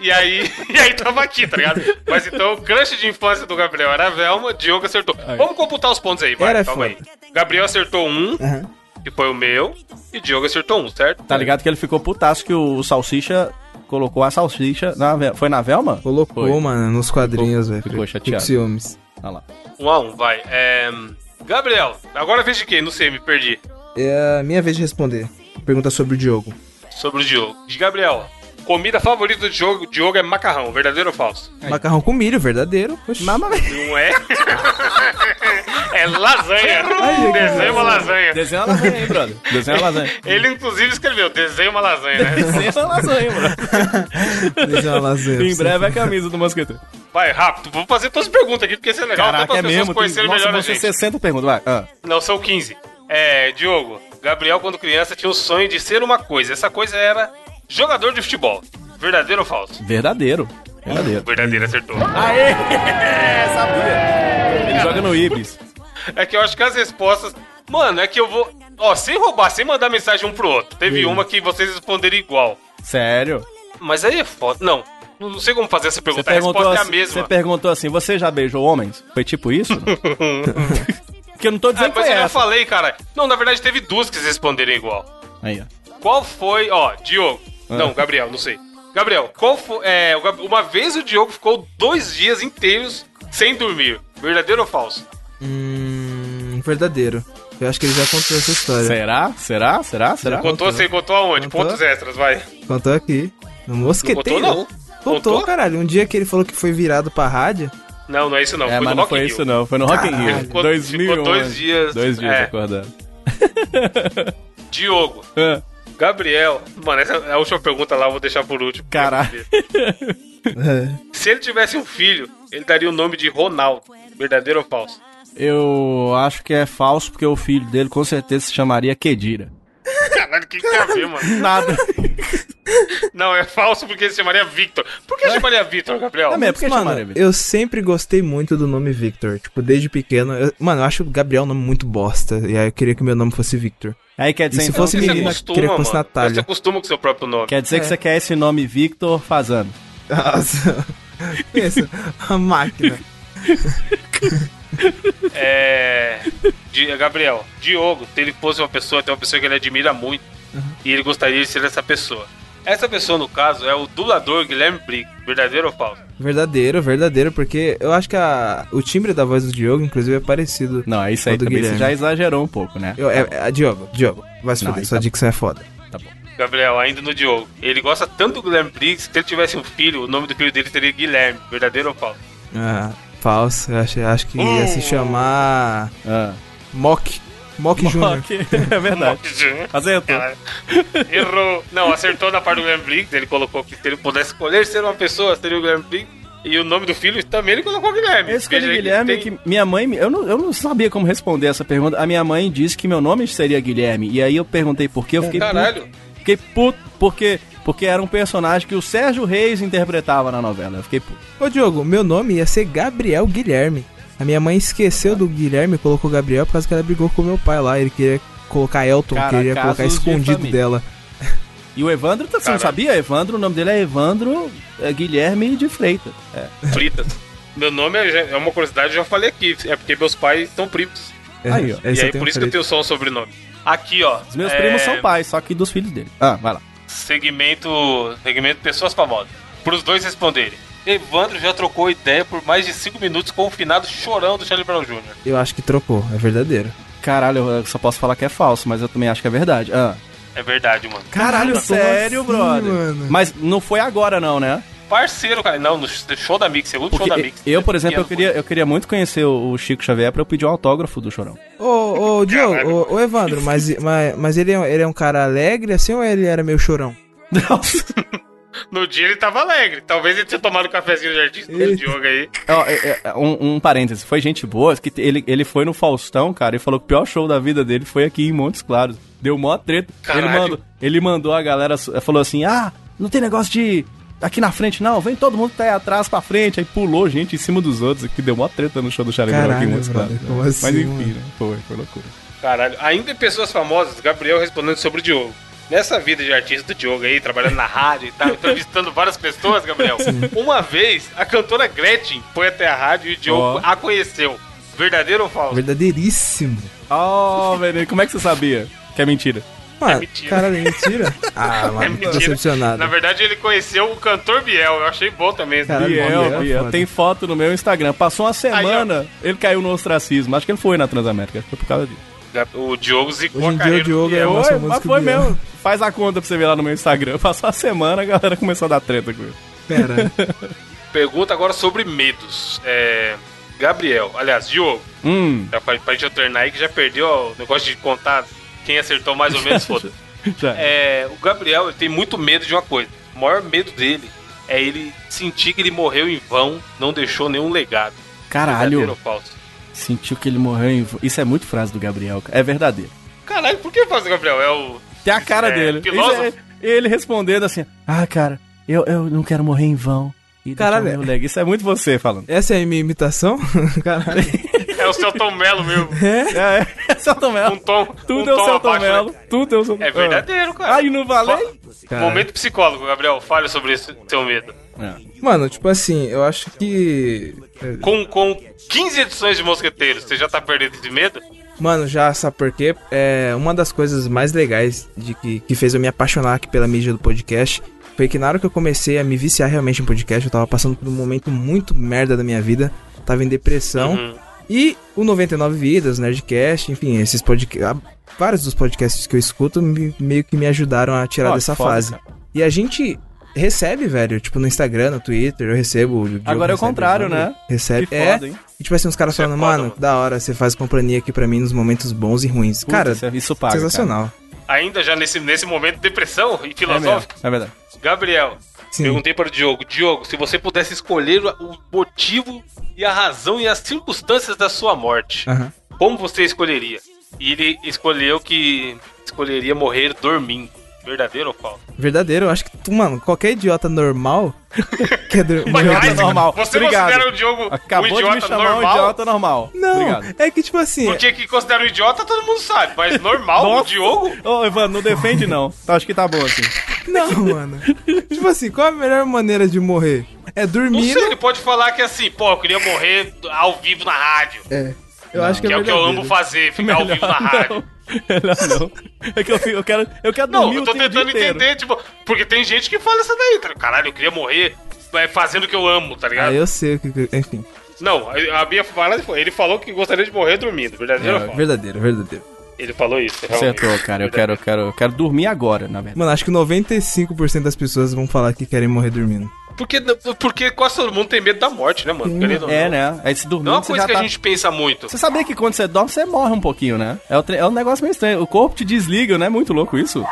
e aí, e aí tava aqui, tá ligado? Mas então o crush de infância do Gabriel era a Velma, Diogo acertou. Aí. Vamos computar os pontos aí, vai, Era calma foda. aí. Gabriel acertou um, Aham. que foi o meu, e Diogo acertou um, certo? Tá ligado que ele ficou putaço que o Salsicha colocou a salsicha na Foi na Velma? Colocou, Foi. mano, nos quadrinhos, velho. ficou chateado. com ciúmes. Olha lá. Um a um, vai. É... Gabriel, agora vez de quem? Não sei, me perdi. É a minha vez de responder. Pergunta sobre o Diogo. Sobre o Diogo. De Gabriel, comida favorita do Diogo, Diogo é macarrão, verdadeiro ou falso? Macarrão com milho, verdadeiro. Oxi. Mama, Não é? é lasanha. Ai, Desenha uma lasanha. Desenha uma lasanha aí, brother. Desenha uma lasanha. Ele, inclusive, escreveu: desenha uma lasanha, né? Desenha uma lasanha, brother. Deixa uma lasanha. Em breve é a camisa do mosqueteiro. Vai, rápido. Vou fazer todas as perguntas aqui, porque isso é legal. até Caraca, para é as pessoas mesmo. Tem, conhecerem nossa, melhor a vão ser gente. 60 perguntas, vai. Ah. Não, são 15. É, Diogo, Gabriel, quando criança, tinha o sonho de ser uma coisa. Essa coisa era jogador de futebol. Verdadeiro ou falso? Verdadeiro. Verdadeiro. Verdadeiro, acertou. Aê! Sabia. Ele joga no Ibis. É que eu acho que as respostas. Mano, é que eu vou. Ó, sem roubar, sem mandar mensagem um pro outro. Teve uma que vocês responderam igual. Sério? Mas aí é foda. Não, não sei como fazer essa pergunta. A perguntou, resposta é a assim, mesma. você perguntou assim, você já beijou homens? Foi tipo isso? Porque eu não tô Ah, dizendo que mas foi eu já essa. falei, cara. Não, na verdade teve duas que vocês responderam igual. Aí, ó. Qual foi, ó, Diogo. Ah. Não, Gabriel, não sei. Gabriel, qual foi. É, uma vez o Diogo ficou dois dias inteiros sem dormir. Verdadeiro ou falso? Hum, verdadeiro. Eu acho que ele já contou essa história. Será? Será? Será? Será? Contou, você contou aonde? Contou? Pontos extras, vai. Contou aqui. No Não mosqueteiro. contou, não. Contou, Contou? caralho. Um dia que ele falou que foi virado pra rádio. Não, não é isso não. É, foi mas no não Rock foi in isso Rio. não. Foi no Rock in Rio. Ficou- 2011. ficou dois dias, Dois dias é. acordando. Diogo, Ah, Gabriel. Mano, essa é a última pergunta lá, eu vou deixar por último. Caralho. É. Se ele tivesse um filho, ele daria o nome de Ronaldo. Verdadeiro ou falso? Eu acho que é falso, porque o filho dele com certeza se chamaria Kedira. Caralho, o que, que tem a ver, mano? Nada. Não, é falso porque ele se chamaria Victor. Por que chamaria Victor, Gabriel? É mesmo, por que Mano, chamaria Victor? eu sempre gostei muito do nome Victor. Tipo, desde pequeno. eu- mano, eu acho o Gabriel um nome muito bosta. E aí eu queria que meu nome fosse Victor. Aí quer dizer E se então, fosse que- Você menina, acostuma, queria que fosse mano. Natália. Você acostuma com seu próprio nome. Quer dizer que É. você quer esse nome Victor Fazano. Nossa. Pensa, a máquina. É. Di- Gabriel, Diogo, se ele fosse uma pessoa, tem uma pessoa que ele admira muito. Uhum. E ele gostaria de ser essa pessoa. Essa pessoa, no caso, é o dublador Guilherme Briggs. Verdadeiro ou falso? Verdadeiro, verdadeiro, porque eu acho que a, o timbre da voz do Diogo, inclusive, é parecido. Não, é isso aí O do também você Guilherme. já exagerou um pouco, né? Eu, é, é, Diogo, Diogo, vai se Não, foder, sua tá dicção é foda. Tá bom. Gabriel, ainda no Diogo. Ele gosta tanto do Guilherme Briggs que se ele tivesse um filho, o nome do filho dele seria Guilherme. Verdadeiro ou falso? Ah, falso, eu acho, acho que ia se chamar Ah. Mock. Mock Jr. Ok, é verdade. Acertou. Errou. Não, acertou na parte do Guilherme Briggs. Ele colocou que se ele pudesse escolher ser uma pessoa, seria o Guilherme Briggs. E o nome do filho também ele colocou Guilherme. Eu escolhi Veja aí Guilherme tem- que minha mãe. Eu não, eu não sabia como responder essa pergunta. A minha mãe disse que meu nome seria Guilherme. E aí eu perguntei por quê. Eu fiquei Caralho. puto. Fiquei puto porque, porque era um personagem que o Sérgio Reis interpretava na novela. Eu fiquei puto. Ô Diogo, meu nome ia ser Gabriel Guilherme. A minha mãe esqueceu do Guilherme e colocou Gabriel por causa que ela brigou com meu pai lá. Ele queria colocar Elton, Cara, queria colocar de escondido família. dela. E o Evandro, você não sabia? Evandro, o nome dele é Evandro é, Guilherme de Freitas. É. Fritas. Meu nome é, é uma curiosidade, eu já falei aqui. É porque meus pais são primos. É, Aí, ó. aí e aí por um isso que eu tenho só um sobrenome. Aqui, ó. Os meus é, primos são pais, só que dos filhos dele. Ah, vai lá. Segmento. Segmento pessoas famosas. Pros dois responderem. Evandro já trocou ideia por mais de 5 minutos com o finado chorão do Charlie Brown Jr. Eu acho que trocou, é verdadeiro. Caralho, eu só posso falar que é falso, mas eu também acho que é verdade. Ah. É verdade, mano. Caralho, sério, assim, brother? mano? Mas não foi agora, não, né? Parceiro, cara. Não, no show da Mix, segundo Porque show da Mix. eu, por exemplo, eu queria, eu queria muito conhecer o Chico Xavier pra eu pedir um autógrafo do Chorão. Ô, ô, Diogo, Caralho. ô, ô, Evandro, mas, mas, mas ele, é, ele é um cara alegre assim ou ele era meio chorão? Nossa. No dia ele tava alegre. Talvez ele tenha tomado um cafezinho de artista dele, Ih. Diogo aí. É, é, um, um parêntese, foi gente boa, que ele, ele foi no Faustão, cara, e falou que o pior show da vida dele foi aqui em Montes Claros. Deu mó treta. Ele Caralho. mandou, ele mandou a galera, falou assim, ah, não tem negócio de aqui na frente não, vem todo mundo que tá aí atrás pra frente. Aí pulou gente em cima dos outros, que deu mó treta no show do Charlie Brown aqui em Montes Claros. como Mas assim, enfim, né? Foi, foi loucura. Caralho. Ainda em pessoas famosas, Gabriel respondendo sobre o Diogo. Nessa vida de artista do Diogo aí, trabalhando na rádio e tal, entrevistando várias pessoas, Gabriel. Uma vez, a cantora Gretchen foi até a rádio e o Diogo Ó. a conheceu. Verdadeiro ou falso? Verdadeiríssimo. Oh, velho, como é que você sabia que é mentira? Mano, mentira. caralho, é mentira? Ah, mano, É tô mentira. decepcionado. Na verdade, ele conheceu o cantor Biel. Eu achei bom também. esse Caralho, Biel, Biel é Biel, tem foto no meu Instagram. Passou uma semana, ele caiu no ostracismo. Acho que ele foi na Transamérica, foi por causa disso. O Diogo zicou Hoje em a dia o Diogo é o nosso famoso mas foi Biel. mesmo. Faz a conta pra você ver lá no meu Instagram. Passou uma semana, a galera começou a dar treta com ele. Pera. Pergunta agora sobre medos. É, Gabriel, aliás, Diogo, Hum, já pra, pra gente alternar aí que já perdeu ó, o negócio de contar quem acertou mais ou menos, foda. É, o Gabriel ele tem muito medo de uma coisa. O maior medo dele é ele sentir que ele morreu em vão, não deixou nenhum legado. Verdadeiro ou Caralho, falso? Sentiu que ele morreu em... Isso é muito frase do Gabriel. É verdadeiro. Caralho, por que faz o Gabriel? É o. Tem a cara É, dele. filósofo? Isso é- ele respondendo assim, ah, cara, eu, eu não quero morrer em vão. E Caralho, meu leg. Isso é muito você falando. Essa é a minha imitação? Caralho. É o seu Tom Melo mesmo. É, é, é Celton Um Mello. tom. Tudo um é o tom Celton né? Tudo é o Celton É verdadeiro, cara. Ai, não valei? Caralho. Momento psicólogo, Gabriel. Fale sobre esse seu medo. É. Mano, tipo assim, eu acho que. Com, com 15 edições de Mosqueteiros, você já tá perdendo esse medo? Mano, já sabe por quê? É uma das coisas mais legais de que, que fez eu me apaixonar aqui pela mídia do podcast foi que na hora que eu comecei a me viciar realmente em podcast, eu tava passando por um momento muito merda da minha vida, tava em depressão. Uhum. E o 99 Vidas, Nerdcast, enfim, esses podcasts. Vários dos podcasts que eu escuto me- meio que me ajudaram a tirar dessa foda, fase. cara. E a gente recebe, velho, tipo no Instagram, no Twitter, eu recebo. o Diogo Agora é o contrário, né? Recebe. Que é. foda, hein? E tipo assim, os caras é falando, foda, mano, da hora, você faz companhia aqui pra mim nos momentos bons e ruins. Puta, cara, isso, é- isso paga, sensacional. Ainda já nesse, nesse momento de depressão e cara. É, filosófico. é verdade. Gabriel, Sim. perguntei para o Diogo. Diogo, se você pudesse escolher o motivo e a razão e as circunstâncias da sua morte, Aham. como você escolheria? E ele escolheu que escolheria morrer dormindo. Verdadeiro ou falso? Verdadeiro, eu acho que, tu, mano, qualquer idiota normal Mas, morrer mas Idiota normal. Você Obrigado. considera o Diogo Acabou um de idiota me chamar normal? um idiota normal. Não, Obrigado. é que tipo assim. Porque que considera um idiota todo mundo sabe, mas normal, o. Diogo? Ô, Evandro, não defende não. Tá, Acho que tá bom assim. Não, mano. tipo assim, qual a melhor maneira de morrer? É Não dormindo. sei, ele pode falar que assim, pô, eu queria morrer ao vivo na rádio. É. Eu acho que Que é é o que eu amo fazer, ficar ao vivo na rádio. Melhor não. É que eu, fico- eu quero, eu quero Não, dormir eu tô tentando entender, tipo, porque tem gente que fala essa daí, tá? Caralho, eu queria morrer é, fazendo o que eu amo, tá ligado? Ah, eu sei o que. Enfim. Não, a minha fala foi, ele falou que gostaria de morrer dormindo, verdadeiro ou É, verdadeiro, verdadeiro. Ele falou isso, realmente. Acertou, cara. Eu quero, eu quero, eu quero dormir agora, na verdade. Mano, acho que 95% das pessoas vão falar que querem morrer dormindo. Porque, porque quase todo mundo tem medo da morte, né, mano? Querendo É, não. né? Aí se dormir, Não é uma coisa já que tá... a gente pensa muito. Você sabia que quando você dorme, você morre um pouquinho, né? É, o tre- é um negócio meio estranho. O corpo te desliga, não é muito louco isso?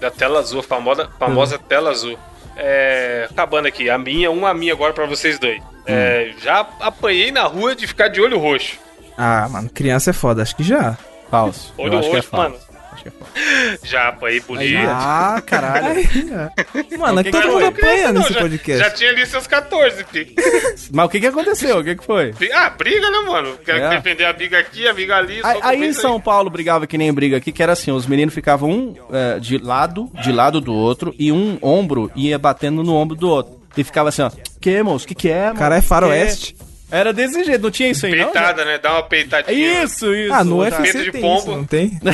Da tela azul, a famosa, famosa tela azul. É, acabando aqui, a minha, uma a minha agora pra vocês dois. É, já apanhei na rua de ficar de olho roxo. Ah, mano, criança é foda, acho que já. Falso. Olho é roxo, falso. mano. Que é. Japa aí, bonito. Aí, ó. Ah, caralho. Aí. Mano, O que todo que mundo foi? apanha nesse já, podcast. já tinha ali seus 14, fi. Mas o que que aconteceu? O que que foi? Ah, briga, né, mano? Quer É. defender a briga aqui, a briga ali. Aí, aí em São Paulo brigava que nem briga aqui, que era assim, os meninos ficavam um é, de lado, de lado do outro, e um ombro ia batendo no ombro do outro. E ficava assim, ó, que, moço, que que é, mano? Cara, é Que faroeste. Era desse jeito, não tinha isso aí, não? Peitada, né? Dá uma peitadinha. Isso, isso. Ah, no. UFC Medo de tem pombo. isso, não tem?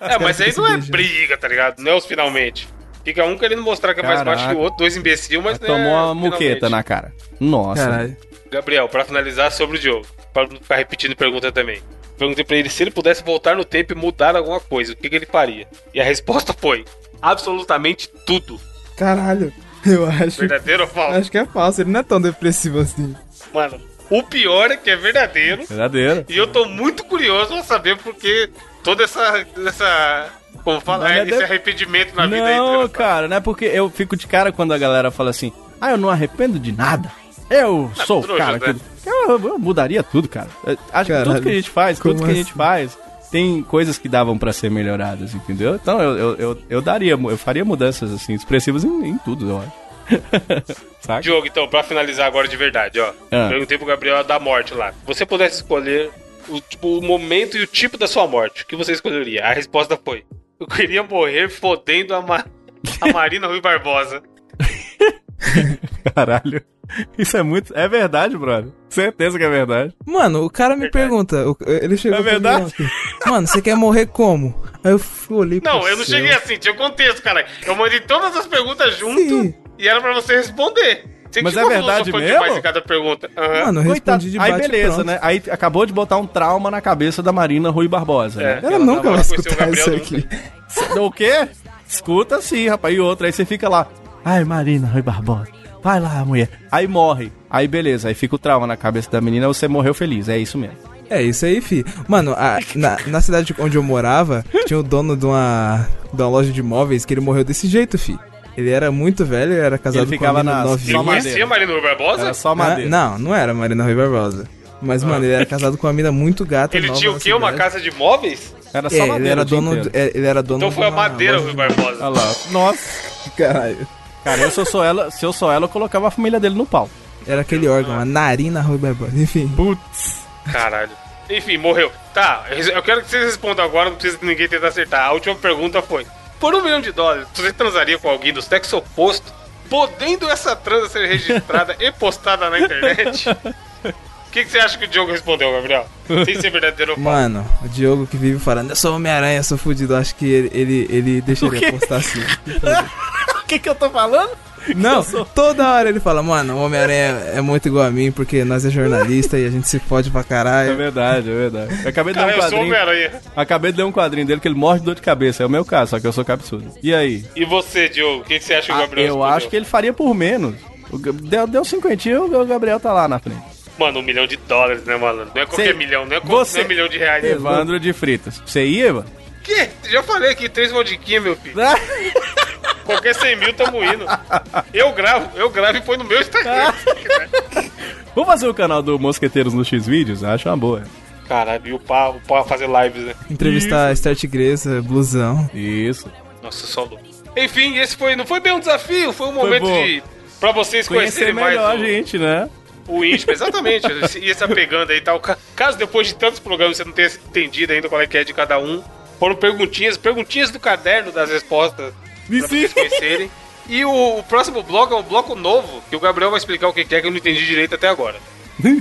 É, mas aí não é briga, tá ligado? Não é os finalmente. Fica um querendo mostrar que é mais Caraca. baixo que o outro, dois imbecil, mas não é Tomou uma muqueta na cara. Nossa. Caralho. Gabriel, pra finalizar sobre o Diogo, pra não ficar repetindo pergunta também. Perguntei pra ele se ele pudesse voltar no tempo e mudar alguma coisa, o que, que ele faria? E a resposta foi: absolutamente tudo. Caralho. Eu acho. Verdadeiro ou falso? Acho que é falso, ele não é tão depressivo assim. Mano, o pior é que é verdadeiro. Verdadeiro. E eu tô muito curioso pra saber porque toda essa. essa como fala? Não, É, não esse de- arrependimento na vida aí. Não, cara, não é porque eu fico de cara quando a galera fala assim, ah, eu não arrependo de nada. Eu sou o trouxa, cara que... né? Eu, eu mudaria tudo, cara. Acho que tudo que a gente faz, tudo que a gente faz, tem coisas que davam pra ser melhoradas, entendeu? Então eu, eu, eu, eu daria, eu faria mudanças, assim, expressivas em, em tudo, eu acho. Saca? Diogo, então, pra finalizar agora de verdade, ó. Ah. Perguntei pro Gabriel da morte lá. Se você pudesse escolher o, tipo, o momento e o tipo da sua morte, o que você escolheria? A resposta foi: Eu queria morrer fodendo a, Ma- a Marina Rui Barbosa. Caralho. Isso é muito... É verdade, brother. Certeza que é verdade. Mano, o cara me Verdade. pergunta, ele chegou É mim verdade? ontem, Mano, você quer morrer como? Aí eu fui- olhei Não, eu não céu. cheguei assim, tinha contexto, cara. Eu mandei todas as perguntas junto Sim. E era pra você responder. Você Mas que é verdade mesmo? em cada pergunta. Aham. Mano, respondi de Aí bate beleza, pronto. né? Aí acabou de botar um trauma na cabeça da Marina Rui Barbosa, É. né? Ela Ela nunca vai escutar isso aqui. O quê? Escuta sim, rapaz. E outra, aí você fica lá. Ai, Marina, Rui Barbosa. Vai lá, mulher. Aí morre. Aí beleza, aí fica o trauma na cabeça da menina, você morreu feliz. É isso mesmo. É isso aí, fi. Mano, a- na, na cidade onde eu morava, tinha o dono de uma, de uma loja de imóveis que ele morreu desse jeito, fi. Ele era muito velho, era casado Ele ficava com uma menina Ele novinha. Só conhecia Marina Rui Barbosa? Era só Ah, madeira. não, não era Marina Rui Barbosa. Mas, mano, ele era casado com uma mina muito gata. Ele nova tinha o quê? Uma casa de móveis? Era só É, madeira. ele era dono. é, Ele era dono Então foi a madeira Rui Barbosa. Olha lá. Nossa. Caralho. Cara, eu, se eu sou ela, se eu sou ela, eu colocava a família dele no pau. Era aquele órgão, a narina Rui Barbosa. Enfim. Putz. Caralho. Enfim, morreu. Tá, eu quero que vocês respondam agora, não precisa ninguém tentar acertar. A última pergunta foi: Por um milhão de dólares, você transaria com alguém do sexo oposto, podendo essa transa ser registrada e postada na internet? O que, que você acha que o Diogo respondeu, Gabriel? Sem ser verdadeiro ou. Mano, o Diogo que vive falando, eu sou Homem-Aranha, sou fudido. Acho que ele, ele, ele deixaria postar assim. O que que eu tô falando? Não, toda hora ele fala, mano, o Homem-Aranha é muito igual a mim, porque nós é jornalista e a gente se fode pra É caralho. verdade, é verdade. Eu acabei de ler Cara, um eu sou quadrinho. Acabei de ler um quadrinho dele que ele morre de dor de cabeça. É o meu caso, só que eu sou cabeçudo. E aí? E você, Diogo? O que, que você acha que o Ah, Gabriel eu acho que ele faria por menos. Deu, deu cinquentinho, o Gabriel tá lá na frente. Mano, um milhão de dólares, né, mano? Não é qualquer Cê- milhão, não é, co- você- não é milhão de reais. né? Evandro de Fritas. Você ia, mano? Que? Já falei aqui, três modiquinhas, meu filho. Qualquer 100 mil tamo indo. Eu gravo, eu gravo e põe no meu Instagram. Vamos fazer o canal do Mosqueteiros no X-Vídeos? Acho uma boa. Caralho, e o pá, o pá fazer lives, né? Entrevistar a Star Tigresa, blusão. Isso. Nossa, só louco. Enfim, esse foi, não foi bem um desafio, foi um momento bom. de. Pra vocês Conhecer conhecerem mais melhor a o, gente, né? o íntimo, exatamente. Ia se apegando aí e tal. Ca- Caso depois de tantos programas você não tenha entendido ainda qual é que é de cada um, foram perguntinhas, perguntinhas do caderno das respostas E pra vocês conhecerem. E o, o próximo bloco é um bloco novo, que o Gabriel vai explicar o que é que eu não entendi direito até agora.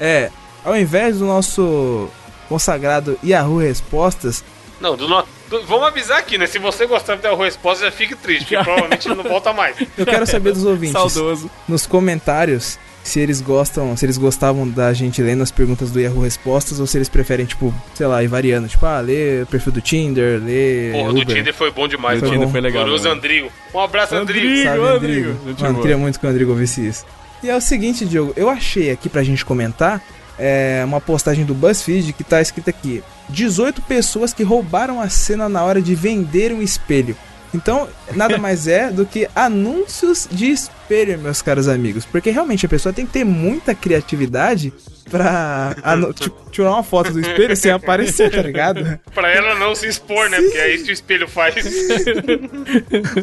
É, ao invés do nosso consagrado Yahoo Respostas, Não, do no... do- vamos avisar aqui, né? Se você gostar da resposta, já fique triste, porque provavelmente ele não volta mais. eu quero saber dos ouvintes Saudoso. nos comentários se eles gostam, se eles gostavam da gente lendo as perguntas do Yahoo Respostas ou se eles preferem, tipo, sei lá, ir variando, tipo, ah, ler o perfil do Tinder, ler Porra, o do Uber. Tinder foi bom demais. Foi mano. bom. foi legal. Glorioso? Andrigo. Um abraço, Andrigo. Andrigo. Sabe, Rodrigo? gente Mano, queria muito que o Rodrigo ouvisse isso. E é o seguinte, Diogo, eu achei aqui pra gente comentar é, uma postagem do BuzzFeed que tá escrito aqui: 18 pessoas que roubaram a cena na hora de vender um espelho. Então, nada mais é do que anúncios de espelho, meus caros amigos. Porque realmente a pessoa tem que ter muita criatividade pra anu- ti- tirar uma foto do espelho sem aparecer, tá ligado? Pra ela não se expor, né? Sim. Porque é isso que o espelho faz.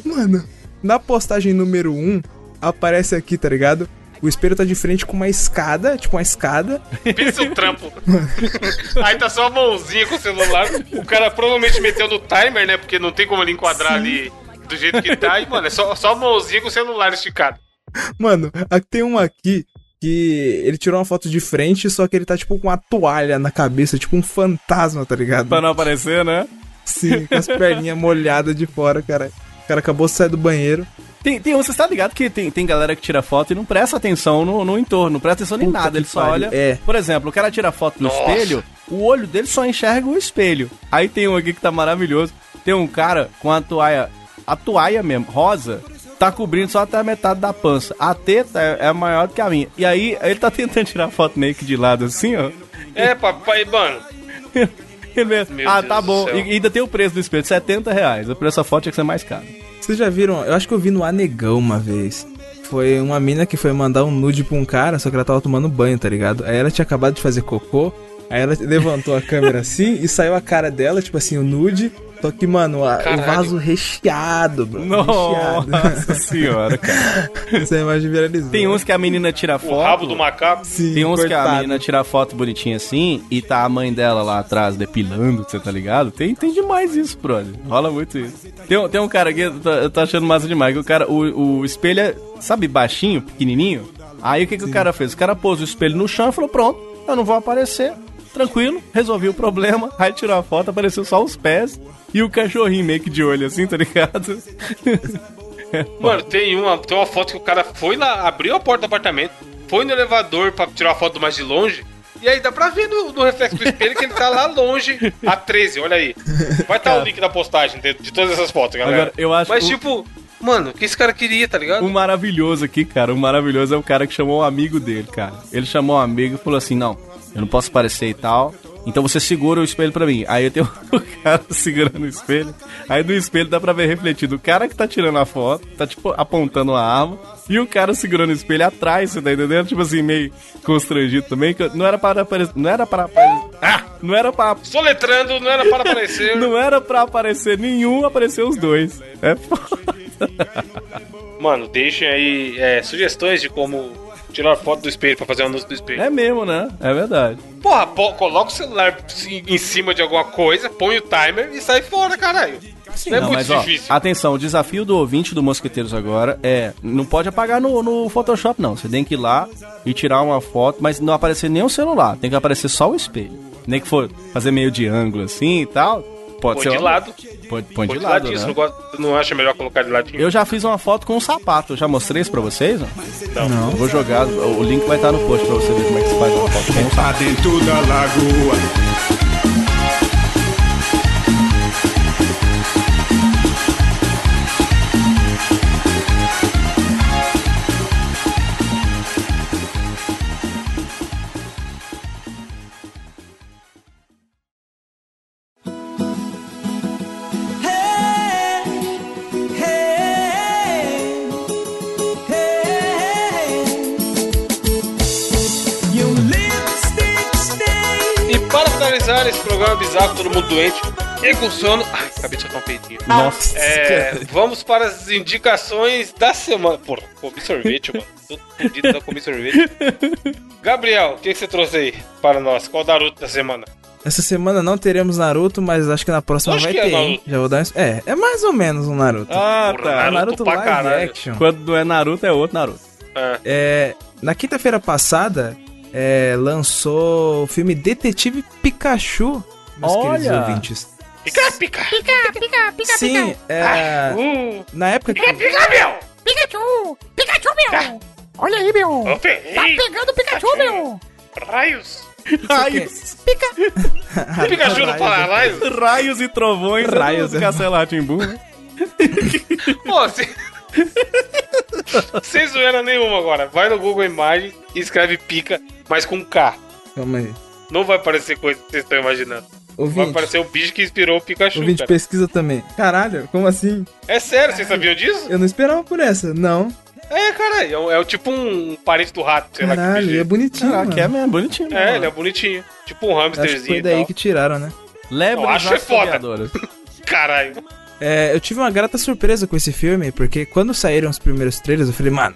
Mano, na postagem número 1, aparece aqui, tá ligado? O espelho tá de frente com uma escada, tipo uma escada. Pensa o trampo. Aí tá só a mãozinha com o celular. O cara provavelmente meteu no timer, né? Porque não tem como ele enquadrar ali do jeito que tá. E, mano, é só, só a mãozinha com o celular esticado. Mano, aqui tem um aqui que ele tirou uma foto de frente, só que ele tá tipo com uma toalha na cabeça, tipo um fantasma, tá ligado? Pra não aparecer, né? Sim, com as perninhas molhadas de fora, cara. O cara acabou de sair do banheiro. Tem, tem, você tá ligado que tem, tem galera que tira foto e não presta atenção no, no entorno, não presta atenção em Puta nada, ele só olha. é. Por exemplo, o cara tira foto no Nossa. espelho, o olho dele só enxerga o espelho. Aí tem um aqui que tá maravilhoso. Tem um cara com a toalha, a toalha mesmo, rosa, tá cobrindo só até a metade da pança. A teta é, é maior do que a minha. E aí ele tá tentando tirar foto meio que de lado assim, ó. É, papai, mano. Ele mesmo, Meu ah, Deus tá bom. E ainda tem o preço do espelho, 70 reais. O preço da foto tinha que ser mais caro. Vocês já viram? Eu acho que eu vi no Anegão uma vez. Foi uma mina que foi mandar um nude pra um cara, só que ela tava tomando banho, tá ligado? Aí ela tinha acabado de fazer cocô. Aí ela levantou a câmera assim e saiu a cara dela, tipo assim, o nude. Só que, mano, o vaso recheado, bro. Recheado. Nossa senhora, cara. Essa imagem viralizou. Tem uns que a menina tira O foto. rabo do macaco. Sim, Tem uns que a cortado. menina tira foto bonitinha assim e tá a mãe dela lá atrás depilando, você tá ligado? Tem, tem demais isso, brother. Rola muito isso. Tem, um- tem um cara aqui, eu tô, eu tô achando massa demais, que o cara, o, o espelho é, sabe, baixinho, pequenininho? Aí o que, que o cara fez? O cara pôs o espelho no chão e falou: pronto, eu não vou aparecer. Tranquilo, resolvi o problema. Aí tirou a foto, apareceu só os pés e o cachorrinho meio que de olho assim, tá ligado? Mano, tem uma, tem uma foto que o cara foi lá, abriu a porta do apartamento, foi no elevador pra tirar a foto mais de longe. E aí dá pra ver no, no reflexo do espelho que ele tá lá longe, a 13, olha aí. Vai estar o link da postagem de, de todas essas fotos, galera. Agora, eu acho Mas o- tipo, mano, o que esse cara queria, tá ligado? O maravilhoso aqui, cara, o maravilhoso é o cara que chamou um amigo dele, cara. Ele chamou um amigo e falou assim: Não, eu não posso aparecer e tal. Então você segura o espelho pra mim. Aí eu tenho o cara segurando o espelho. Aí do espelho dá pra ver refletido o cara que tá tirando a foto, tá tipo apontando uma arma. E o cara segurando o espelho atrás, você tá entendendo? Tipo assim, meio constrangido também. que Não era para aparecer. Não era para aparecer. Ah! Não era pra. Soletrando, não era para aparecer. Não era pra aparecer nenhum, apareceu os dois. É foda. Mano, deixem aí é, sugestões de como tirar foto do espelho pra fazer o anúncio do espelho. É mesmo, né? É verdade. Porra, pô, coloca o celular em cima de alguma coisa, põe o timer e sai fora, caralho. não é muito mas ó, difícil. atenção, o desafio do ouvinte do Mosqueteiros agora é, não pode apagar no, no Photoshop não, você tem que ir lá e tirar uma foto, mas não aparecer nem o celular, tem que aparecer só o espelho. Nem que for fazer meio de ângulo assim e tal, pode ser de lado. Põe, põe Põe de lado, ladinho, né? não, gosta- não acha melhor colocar de ladinho? Eu já fiz uma foto com um sapato, já mostrei isso pra vocês, ó. Não. Eu Vou jogar, o o link vai estar no post pra você ver como é que se faz uma foto com um sapato. dentro da lagoa. Bizarro, todo mundo doente e com sono. Ai, acabei de soltar um peitinho. Nossa, É, vamos para as indicações da semana. Porra, comi sorvete, mano. Tô fudido da comi sorvete. Gabriel, o que, que você trouxe aí para nós? Qual o Naruto da semana? Essa semana não teremos Naruto, mas acho que na próxima Acho vai que é ter, hein? Naruto. Já vou dar um... É, é mais ou menos um Naruto. Ah, Porra, tá. Naruto Naruto pra live caralho. action. Quando não é Naruto, é outro Naruto. É. É, na quinta-feira passada, é, lançou o filme Detetive Pikachu, meus Olha! queridos ouvintes. Pica, pica. Sim, é, Uh, na época que... pica, pica, meu! Pikachu! Pikachu, meu! Olha aí, meu! Tá pegando o Pikachu, meu! Raios! Raios, O Pikachu não fala raios? raios e trovões, Raios, do é. Castelo Rá-Tim-Bum, né? Pô, se... Sem zoeira nenhuma agora. Vai no Google Imagens e escreve pica, mas com K. Calma aí. Não vai parecer coisa que vocês estão imaginando. Vai Ouvinte, aparecer o bicho que inspirou o Pikachu, ouvinte cara. pesquisa também. Caralho, como assim? É sério, vocês sabiam disso? Eu não esperava por essa. Não. É, caralho. É, é o tipo um parente do rato, sei lá que Caralho, é é. bonitinho. Ah, que é mesmo, bonitinho. É, mano. ele é bonitinho. Tipo um Acho que hamsterzinho foi e daí tal. que tiraram, né? Lebres Eu acho é foda. Caralho. É, eu tive uma grata surpresa com esse filme, porque quando saíram os primeiros trailers, eu falei, mano,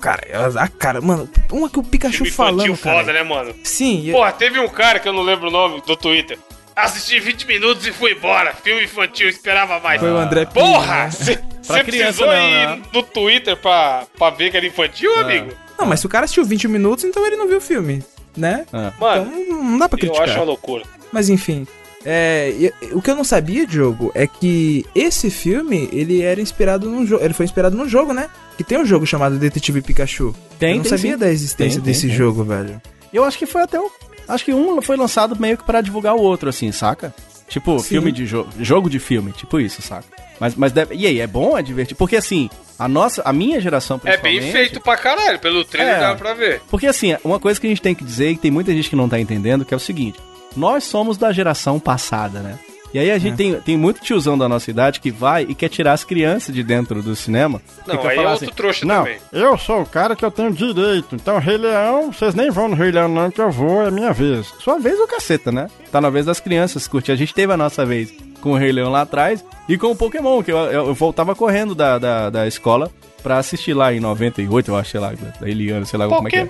cara, a cara, mano, uma que o Pikachu falando, cara. foda, né, mano? Sim, Porra, teve um cara que eu não lembro o nome do Twitter. Assisti 20 minutos e fui embora. Filme infantil, esperava mais. foi o André Pires, Porra! né? Você criança precisou não, ir né? no Twitter pra, pra ver que era infantil, amigo? Não, mas se o cara assistiu 20 minutos, então ele não viu o filme, né? Ah. Mano, Então não dá pra eu criticar. acho uma loucura. Mas enfim, é, o que eu não sabia, Diogo, é que esse filme, ele era inspirado num jogo, ele foi inspirado num jogo, né? Que tem um jogo chamado Detetive Pikachu. Tem, eu não tem sabia sim. da existência Tem, tem, desse tem. jogo, velho. Eu acho que foi até o. Acho que um foi lançado meio que pra divulgar o outro, assim, saca? Tipo, Sim. filme de jogo. Jogo de filme, tipo isso, saca? Mas, mas deve... E aí, é bom? É divertido? Porque assim, a nossa. A minha geração É bem feito pra caralho. Pelo trailer É. dá pra ver. Porque assim, uma coisa que a gente tem que dizer, e que tem muita gente que não tá entendendo, que é o seguinte: nós somos da geração passada, né? E aí a gente tem, tem muito tiozão da nossa idade que vai e quer tirar as crianças de dentro do cinema. Não, aí é outro trouxa Não, também. eu sou o cara que eu tenho direito. Então, Rei Leão, vocês nem vão no Rei Leão, não, que eu vou, é minha vez. Sua vez o caceta, né? Tá na vez das crianças curtir. A gente teve a nossa vez com o Rei Leão lá atrás e com o Pokémon, que eu, eu, eu voltava correndo da, da, da escola pra assistir lá em 98, eu acho, sei lá, da Eliana, sei lá como é que é.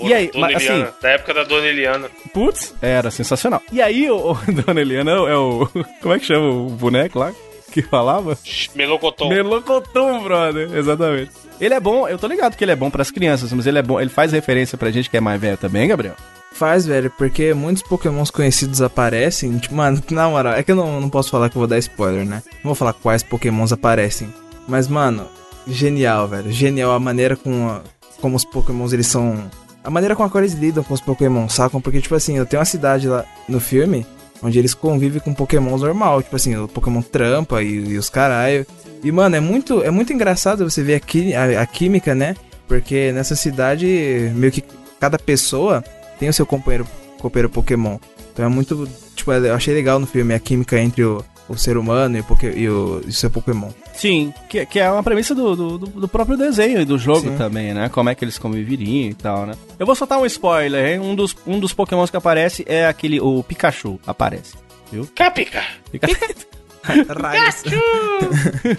E aí, Dona mas, Eliana, assim- Da época da Dona Eliana. Putz, era sensacional. E aí, o, o Dona Eliana é o. Como é que chama o boneco lá? Que falava? Shh, Melocotom. Melocotom, brother. Exatamente. Ele é bom, eu tô ligado que ele é bom pras crianças, mas ele é bom, ele faz referência pra gente que é mais velho também, Gabriel. Faz, velho, porque muitos pokémons conhecidos aparecem. Tipo, mano, na moral, é que eu não, não posso falar que eu vou dar spoiler, né? Não vou falar quais pokémons aparecem. Mas, mano, genial, velho. Genial a maneira com a- como os pokémons eles são. A maneira com a eles lidam com os pokémons, sacam? Porque, tipo assim, eu tenho uma cidade lá no filme onde eles convivem com pokémons normal. Tipo assim, o pokémon trampa e, e os caralho. E, mano, é muito, é muito engraçado você ver a, a- a química, né? Porque nessa cidade, meio que cada pessoa tem o seu companheiro, companheiro Pokémon. Então é muito. Tipo, eu achei legal no filme a química entre o, o ser humano e o, e o, e o seu Pokémon. Sim, que, que é uma premissa do, do, do- próprio desenho e do jogo Sim. também, né? Como é que eles conviveriam e tal, né? Eu vou soltar um spoiler, hein? Um dos, um dos pokémons que aparece é aquele, o Pikachu, aparece. Viu? Capica. Pica- Raios.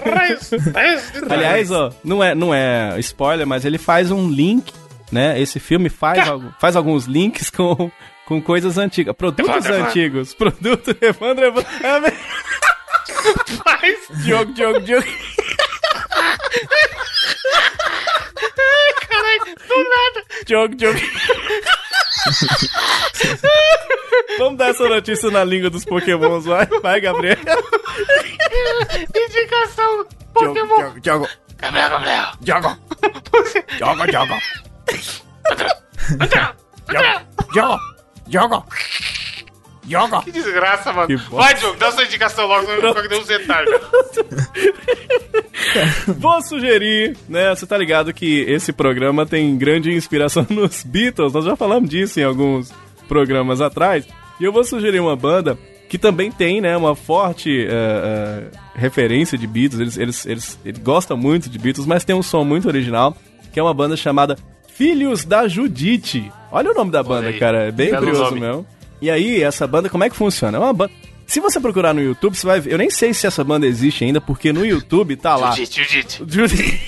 Raios. Raios. Aliás, ó, não é, não é spoiler, mas ele faz um link, né? Esse filme faz, algu- faz alguns links com, com coisas antigas, produtos Evandro, Evandro. antigos. Produto Evandro, Evandro. Faz. Diogo, Diogo, Diogo. Caralho, do nada. Diogo, Diogo. Vamos dar essa notícia na língua dos pokémons, vai, vai, Gabriel. Indicação. Pokémon. Diogo, Diogo, Gabriel, Gabriel. Diogo. Diogo, Diogo. André. Diogo, Diogo, Diogo. Que desgraça, mano. Que. Vai, Diogo, dá sua indicação logo, senão eu vou ficar um retardo. Vou sugerir, né? Você tá ligado que esse programa tem grande inspiração nos Beatles. Nós já falamos disso em alguns programas atrás. E eu vou sugerir uma banda que também tem, né, uma forte eh, eh, referência de Beatles. Eles, eles, eles, eles gostam muito de Beatles, mas tem um som muito original, que é uma banda chamada Filhos da Judite. Olha o nome da banda, cara. É bem Belo curioso nome. mesmo. E aí, essa banda, como é que funciona? É uma banda. Se você procurar no YouTube, você vai ver. Eu nem sei se essa banda existe ainda, porque no YouTube tá lá. Judite, Judite. Judite.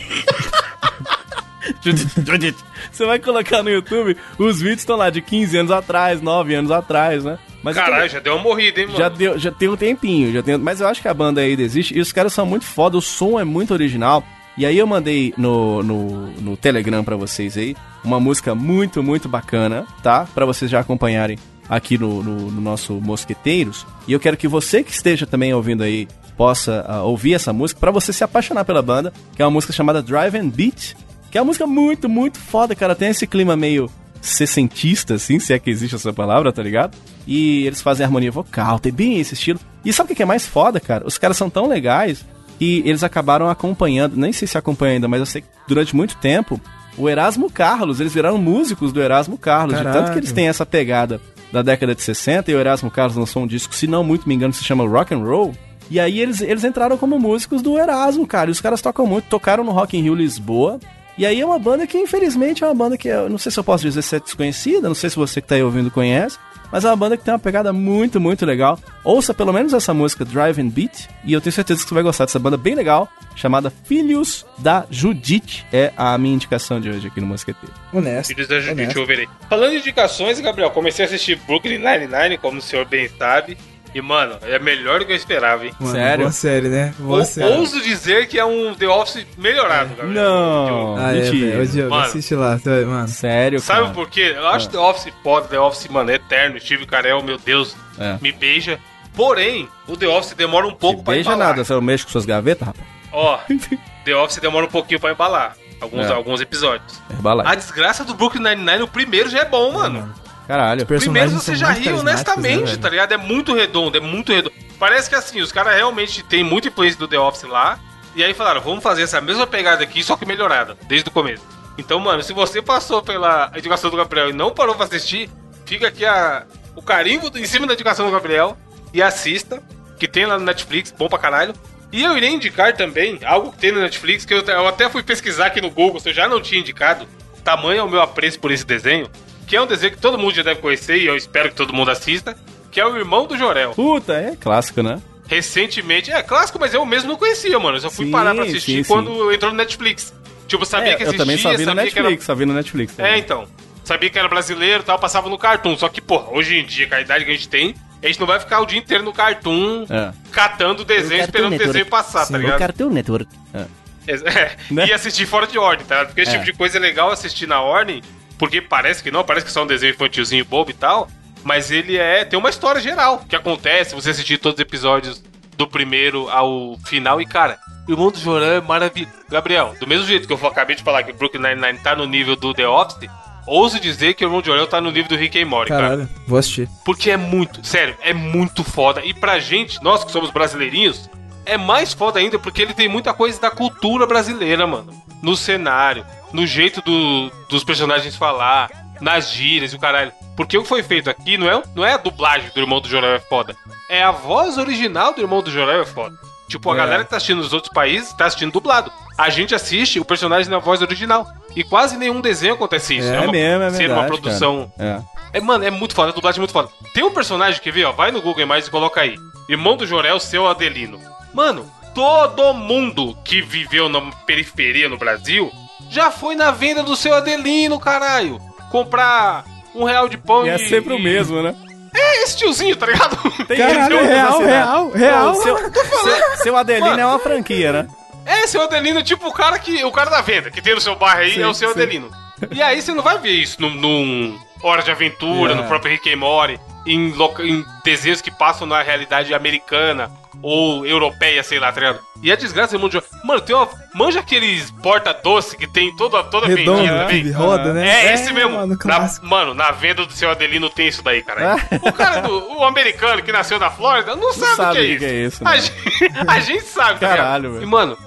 Judite. Você vai colocar no YouTube, os vídeos estão lá de 15 anos atrás, 9 anos atrás, né? Mas Caralho, já deu uma morrida, hein, mano? já, deu, já tem um tempinho, já tem, mas eu acho que a banda ainda existe e os caras são muito foda, o som é muito original. E aí eu mandei no, no, no Telegram pra vocês aí uma música muito, muito bacana, tá? Pra vocês já acompanharem aqui no, no, no nosso Mosqueteiros. E eu quero que você que esteja também ouvindo aí possa ah, ouvir essa música pra você se apaixonar pela banda, que é uma música chamada Drive and Beat, que é uma música muito, muito foda, cara. Tem esse clima meio sessentista, assim, se é que existe essa palavra, tá ligado? E eles fazem harmonia vocal, tem bem esse estilo. E sabe o que é mais foda, cara? Os caras são tão legais que eles acabaram acompanhando, nem sei se acompanha ainda, mas eu sei que durante muito tempo, o Erasmo Carlos, eles viraram músicos do Erasmo Carlos, de tanto que Caralho. eles têm essa pegada da década de 60 e o Erasmo Carlos lançou um disco, se não muito me engano, se chama Rock and Roll. E aí eles, eles entraram como músicos do Erasmo, cara. E os caras tocam muito, tocaram no Rock in Rio Lisboa. E aí é uma banda que, infelizmente, é uma banda que eu não sei se eu posso dizer se é desconhecida, não sei se você que tá aí ouvindo conhece, mas é uma banda que tem uma pegada muito, muito legal. Ouça pelo menos essa música Driving Beat, e eu tenho certeza que você vai gostar dessa banda bem legal, chamada Filhos da Judite. É a minha indicação de hoje aqui no Mosqueteiro. Honesto. Filhos da Judite, honesto. eu verei. Falando em indicações, Gabriel, comecei a assistir Brooklyn Nine-Nine, como o senhor bem sabe. E, mano, é melhor do que eu esperava, hein? Mano, Sério? Boa série, né? Boa Ou- série. ouso dizer que é um The Office melhorado, Gabriel. Não, Ah, é, mentira. Diogo, Mano. assiste lá, mano. Sério, Sabe cara. por quê? Eu acho The Office foda, The Office, mano, é eterno. Steve Carell, meu Deus, É. me beija. Porém, o The Office demora um pouco pra Beija embalar. nada, você mexe com suas gavetas, rapaz? Ó, The Office demora um pouquinho pra embalar. Alguns, É. alguns episódios. Herbalife. A desgraça do Brooklyn Nine-Nine, o primeiro já é bom, mano. Caralho. Primeiro você já muito ri carismáticos, honestamente, né, tá ligado? É muito redondo, é muito redondo. Parece que assim, os caras realmente têm muita influência do The Office lá. E aí falaram, vamos fazer essa mesma pegada aqui, só que melhorada, desde o começo. Então, mano, se você passou pela educação do Gabriel e não parou pra assistir, fica aqui a, o carimbo em cima da educação do Gabriel e assista, que tem lá no Netflix, bom pra caralho. E eu irei indicar também algo que tem no Netflix, que eu, eu até fui pesquisar aqui no Google, se eu já não tinha indicado. Tamanho é o meu apreço por esse desenho, que é um desenho que todo mundo já deve conhecer e eu espero que todo mundo assista, que é o Irmão do Jorel. Puta, é clássico, né? Recentemente, é clássico, mas eu mesmo não conhecia, mano. Eu só fui Sim, parar pra assistir sim, quando entrou no Netflix. Tipo, eu sabia É, que eu existia, também só vi no sabia que era Netflix, só vi no Netflix. é, também. então. Sabia que era brasileiro e tal, passava no Cartoon. Só que, porra, hoje em dia, com a idade que a gente tem, a gente não vai ficar o dia inteiro no Cartoon, É. catando desenho, esperando o desenho passar, tá O ligado? Cartoon Network. É. É, Né? E assistir fora de ordem, tá? Porque esse É. tipo de coisa é legal assistir na ordem, porque parece que não, parece que é só um desenho infantilzinho bobo e tal, mas ele é. tem uma história geral que acontece, você assistir todos os episódios do primeiro ao final e, cara. O Irmão do Jorão é maravilhoso. Gabriel, do mesmo jeito que eu acabei de falar que o Brooklyn Nine-Nine tá no nível do The Office, ouso dizer que o Irmão do Jorão tá no nível do Rick and Morty, cara. Caralho, vou assistir. Porque é muito, sério, é muito foda. E pra gente, nós que somos brasileirinhos, é mais foda ainda porque ele tem muita coisa da cultura brasileira, mano. No cenário, no jeito do- dos personagens falar, nas gírias e o caralho. Porque o que foi feito aqui não é, não é a dublagem do Irmão do Jorel é foda. É a voz original do Irmão do Jorel é foda. Tipo, a É. galera que tá assistindo nos outros países tá assistindo dublado. A gente assiste o personagem na voz original. E quase nenhum desenho acontece isso. É, uma, mesmo, é verdade. uma produção cara. É. é, mano, é muito foda, a dublagem é muito foda. Tem um personagem que vê, ó, vai no Google Imagens e coloca aí. Irmão do Jorel, seu Adelino. Mano, todo mundo que viveu na periferia no Brasil já foi na venda do seu Adelino, caralho. Comprar um real de pão E é sempre o mesmo, né? É esse tiozinho, tá ligado? Tem Caralho, outros real, real, real. Não, seu, seu, seu Adelino Mano. é uma franquia, né? É, seu Adelino, tipo o cara que. O cara da venda, que tem no seu bairro aí, Sim, é o seu sim. Adelino. E aí você não vai ver isso num, num Hora de Aventura, É. no próprio Rick and Morty, em, em desenhos que passam na realidade americana ou europeia, sei lá, tá ligado? E a desgraça do mundo de... Mano, tem uma. Manja aqueles porta-doce que tem toda, toda Redondo, vendida, que vem? roda, né? É, esse mesmo. Mano, na, mano, na venda do seu Adelino tem isso daí, cara. o cara, do, o americano que nasceu na Flórida, não sabe, sabe o que que é que é isso. isso, a, né? gente, a gente sabe, tá ligado? Caralho, velho. E, mano,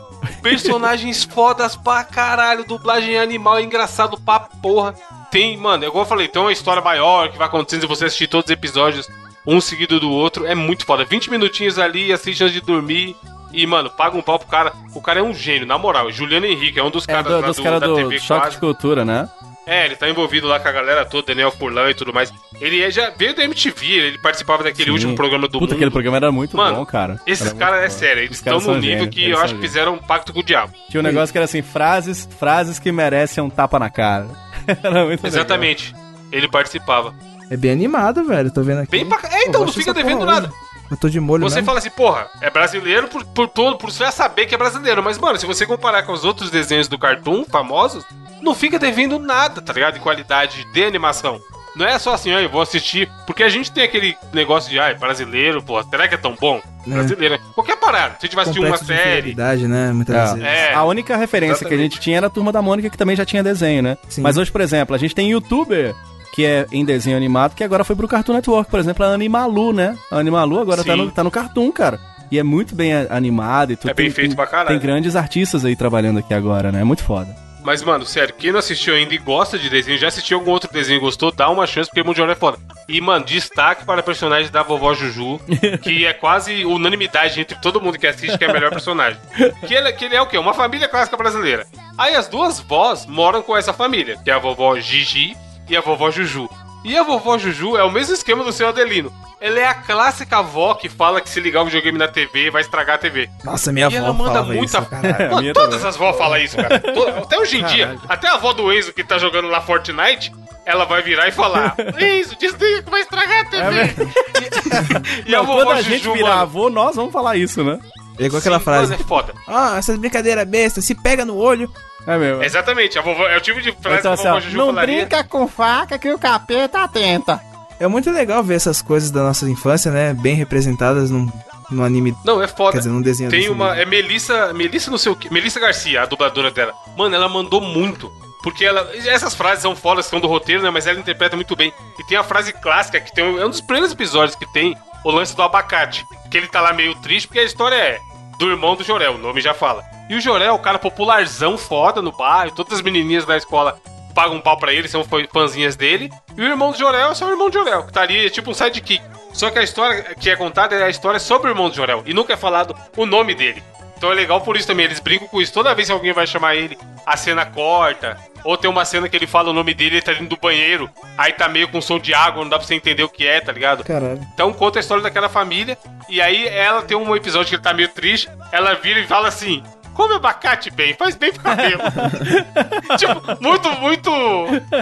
personagens fodas pra caralho, dublagem animal, é engraçado pra porra. Tem, mano, igual eu falei, tem uma história maior que vai acontecendo se você assistir todos os episódios, um seguido do outro. É muito foda. 20 minutinhos ali, assiste antes de dormir. E, mano, paga um pau pro cara. O cara é um gênio, na moral. Juliano Henrique é um dos É caras do, dos do, caras da do TV Choque quase. de Cultura, né? É, ele tá envolvido lá com a galera toda, Daniel Furlan e tudo mais. Ele é- já veio da MTV, ele participava daquele Sim. último programa do Puta, mundo. aquele programa era muito Mano, bom, cara. Esses caras, é sério, eles estão num nível que eu acho que fizeram um pacto com o diabo. Tinha um negócio que era assim, frases, frases que merecem um tapa na cara. era muito legal. Exatamente. Ele participava. É bem animado, velho. Tô vendo aqui. Bem pra... É, então, não fica devendo nada. hoje. Eu tô de molho Você mesmo. fala assim, porra, é brasileiro por, por todo, por já saber que é brasileiro. Mas, mano, se você comparar com os outros desenhos do Cartoon famosos, não fica devendo nada, tá ligado? De qualidade de animação. Não é só assim, ah, eu vou assistir. Porque a gente tem aquele negócio de, ah, é brasileiro, pô, será que é tão bom? É. Brasileiro. né? Qualquer parada. Se a gente vai assistir uma série. né? Muitas É. vezes. É. A única referência que a Exatamente. gente tinha era a Turma da Mônica, que também já tinha desenho, né? Sim. Mas hoje, por exemplo, a gente tem youtuber que é em desenho animado, que agora foi pro Cartoon Network, por exemplo, a Animalu, né? A Animalu agora tá no, tá no Cartoon, cara. E é muito bem animado e tudo. É bem Tem- feito pra caralho. Tem grandes artistas aí trabalhando aqui agora, né? É muito foda. Mas, mano, sério, quem não assistiu ainda e gosta de desenho, já assistiu algum outro desenho e gostou, dá uma chance, porque Jorel é foda. E, mano, destaque para a personagem da vovó Juju, que é quase unanimidade entre todo mundo que assiste que é a melhor personagem. Que ele, que ele é o quê? Uma família clássica brasileira. Aí as duas vós moram com essa família, que é a vovó Gigi e a vovó Juju. E a vovó Juju é o mesmo esquema do seu Adelino. Ela é a clássica avó que fala que se ligar o videogame na TV vai estragar a TV. Nossa, minha E avó ela manda muita. isso, todas também. as vós falam isso, cara. Até hoje em dia, Caralho. até a avó do Enzo que tá jogando lá Fortnite, ela vai virar e falar: Enzo, desliga que vai estragar a TV. e, e a Não, vovó quando a gente Juju, virar mano, avô, nós vamos falar isso, né? É igual aquela sim, frase. é foda. Ah, essas brincadeiras bestas, se pega no olho. É mesmo. Exatamente, a vovó, é o tipo de frase Então, que a assim, vovó ó, Juju Não falaria. brinca com faca que o capeta atenta. É muito legal ver essas coisas da nossa infância, né? Bem representadas num, num anime. Não, é foda. Quer dizer, num desenho Tem uma. É Melissa. Melissa não sei o que. Melissa Garcia, a dubladora dela. Mano, ela mandou muito. Porque ela. Essas frases são fodas, são do roteiro, né? Mas ela interpreta muito bem. E tem a frase clássica que tem. um- É um dos primeiros episódios que tem o lance do abacate. Que ele tá lá meio triste, porque a história é do irmão do Jorel, o nome já fala. E o Jorel, o cara popularzão foda no bairro, todas as menininhas da escola pagam um pau pra ele, são fã- fãzinhas dele. E o irmão do Jorel é só o irmão do Jorel, que tá ali, é tipo um sidekick. Só que a história que é contada é a história sobre o irmão do Jorel. E nunca é falado o nome dele. Então é legal por isso também, eles brincam com isso. Toda vez que alguém vai chamar ele, a cena corta. Ou tem uma cena que ele fala o nome dele, ele tá dentro do banheiro. Aí tá meio com som de água, não dá pra você entender o que é, tá ligado? Caralho. Então conta a história daquela família. E aí ela tem um episódio que ele tá meio triste. Ela vira e fala assim: Come abacate bem, faz bem pro cabelo. tipo, muito, muito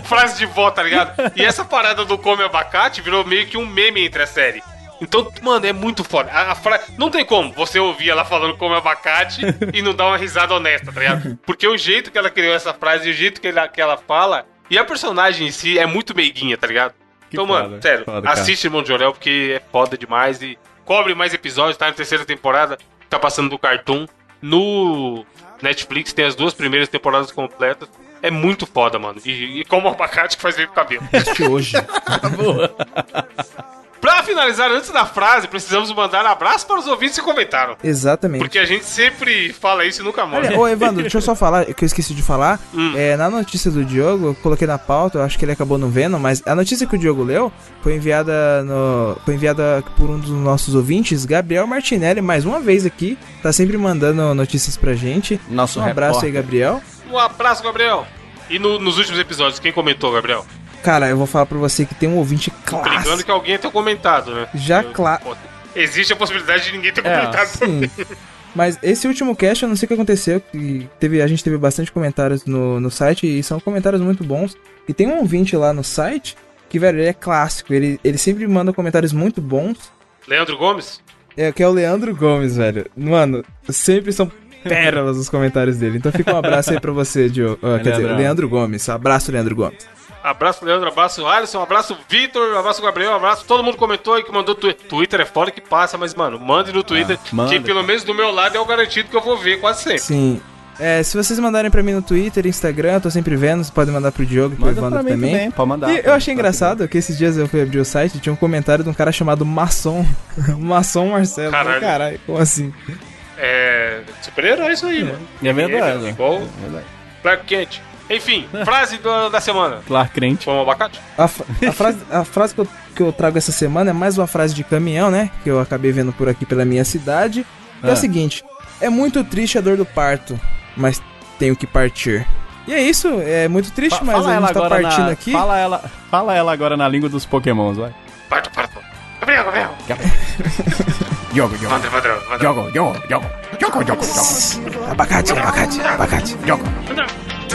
frase de vó, tá ligado? E essa parada do come abacate virou meio que um meme entre a série. Então, mano, é muito foda. A, a fra... Não tem como você ouvir ela falando come abacate e não dar uma risada honesta, tá ligado? Porque o jeito que ela criou essa frase e o jeito que ela, que ela fala. E a personagem em si é muito meiguinha, tá ligado? Que então, foda, mano, sério, foda, assiste Irmão de Jorel porque é foda demais e cobre mais episódios, tá na terceira temporada, tá passando do Cartoon. No Netflix tem as duas primeiras temporadas completas. É muito foda, mano. E, e como abacate que faz bem pro cabelo. Assisti hoje. pra finalizar, antes da frase, precisamos mandar abraço para os ouvintes que comentaram. Exatamente. Porque a gente sempre fala isso e nunca mostra. Olha, ô Evandro, deixa eu só falar, que eu esqueci de falar. Hum. É, na notícia do Diogo, eu coloquei na pauta, eu acho que ele acabou não vendo, mas a notícia que o Diogo leu foi enviada no, foi enviada por um dos nossos ouvintes, Gabriel Martinelli, mais uma vez aqui, tá sempre mandando notícias pra gente. Nosso um abraço aí, repórter. Gabriel. Um abraço, Gabriel. E no- nos últimos episódios, quem comentou, Gabriel? Cara, eu vou falar pra você que tem um ouvinte Brincando clássico. que alguém tenha comentado, né? Já Eu- cla- pô, Existe a possibilidade de ninguém ter É, comentado. Sim. Mas esse último cast, eu não sei o que aconteceu, que teve, a gente teve bastante comentários no, no site e são comentários muito bons. E tem um ouvinte lá no site que, velho, ele é clássico, ele, ele sempre manda comentários muito bons. Leandro Gomes? É, que é o Leandro Gomes, velho. Mano, sempre são pérolas os comentários dele. Então fica um abraço aí pra você, Diogo. Ah, quer dizer. Leandro Gomes. Abraço, Leandro Gomes. Abraço, Leandro. Abraço, Alisson. Abraço, Vitor. Abraço, Gabriel. Abraço. Todo mundo comentou e que mandou tu... Twitter. É fora que passa, mas, mano, mande no Twitter. manda. que pelo menos do meu lado é o garantido que eu vou ver quase sempre. Sim. É, se vocês mandarem pra mim no Twitter, Instagram, eu tô sempre vendo. Vocês podem mandar pro Diogo pro Manda Evandro pra também. também, pode mandar. E eu achei engraçado que esses dias eu fui abrir o site e tinha um comentário de um cara chamado Maçom. Maçom Marcelo. Caralho. Caralho. Como assim? É. Super-herói isso aí, mano. É verdade. É, igual É verdade. Clark Kent. Enfim, frase do- da semana. Clark Crente. Como abacate? A, a frase, a frase que, eu, que eu trago essa semana é mais uma frase de caminhão, né? Que eu acabei vendo por aqui pela minha cidade. É Ah. o seguinte: É muito triste a dor do parto, mas tenho que partir. E é isso, é muito triste, Fa- mas a gente tá partindo na, aqui. Fala ela, fala ela agora na língua dos pokémons, vai. Parto, parto. Gabriel, Gabriel. Jogo, jogo, Vandré, Vandré, Vandré. jogo, jogo, jogo. Jogo, jogo, jogo. Abacate, abacate, abacate. Jogo. Jogo,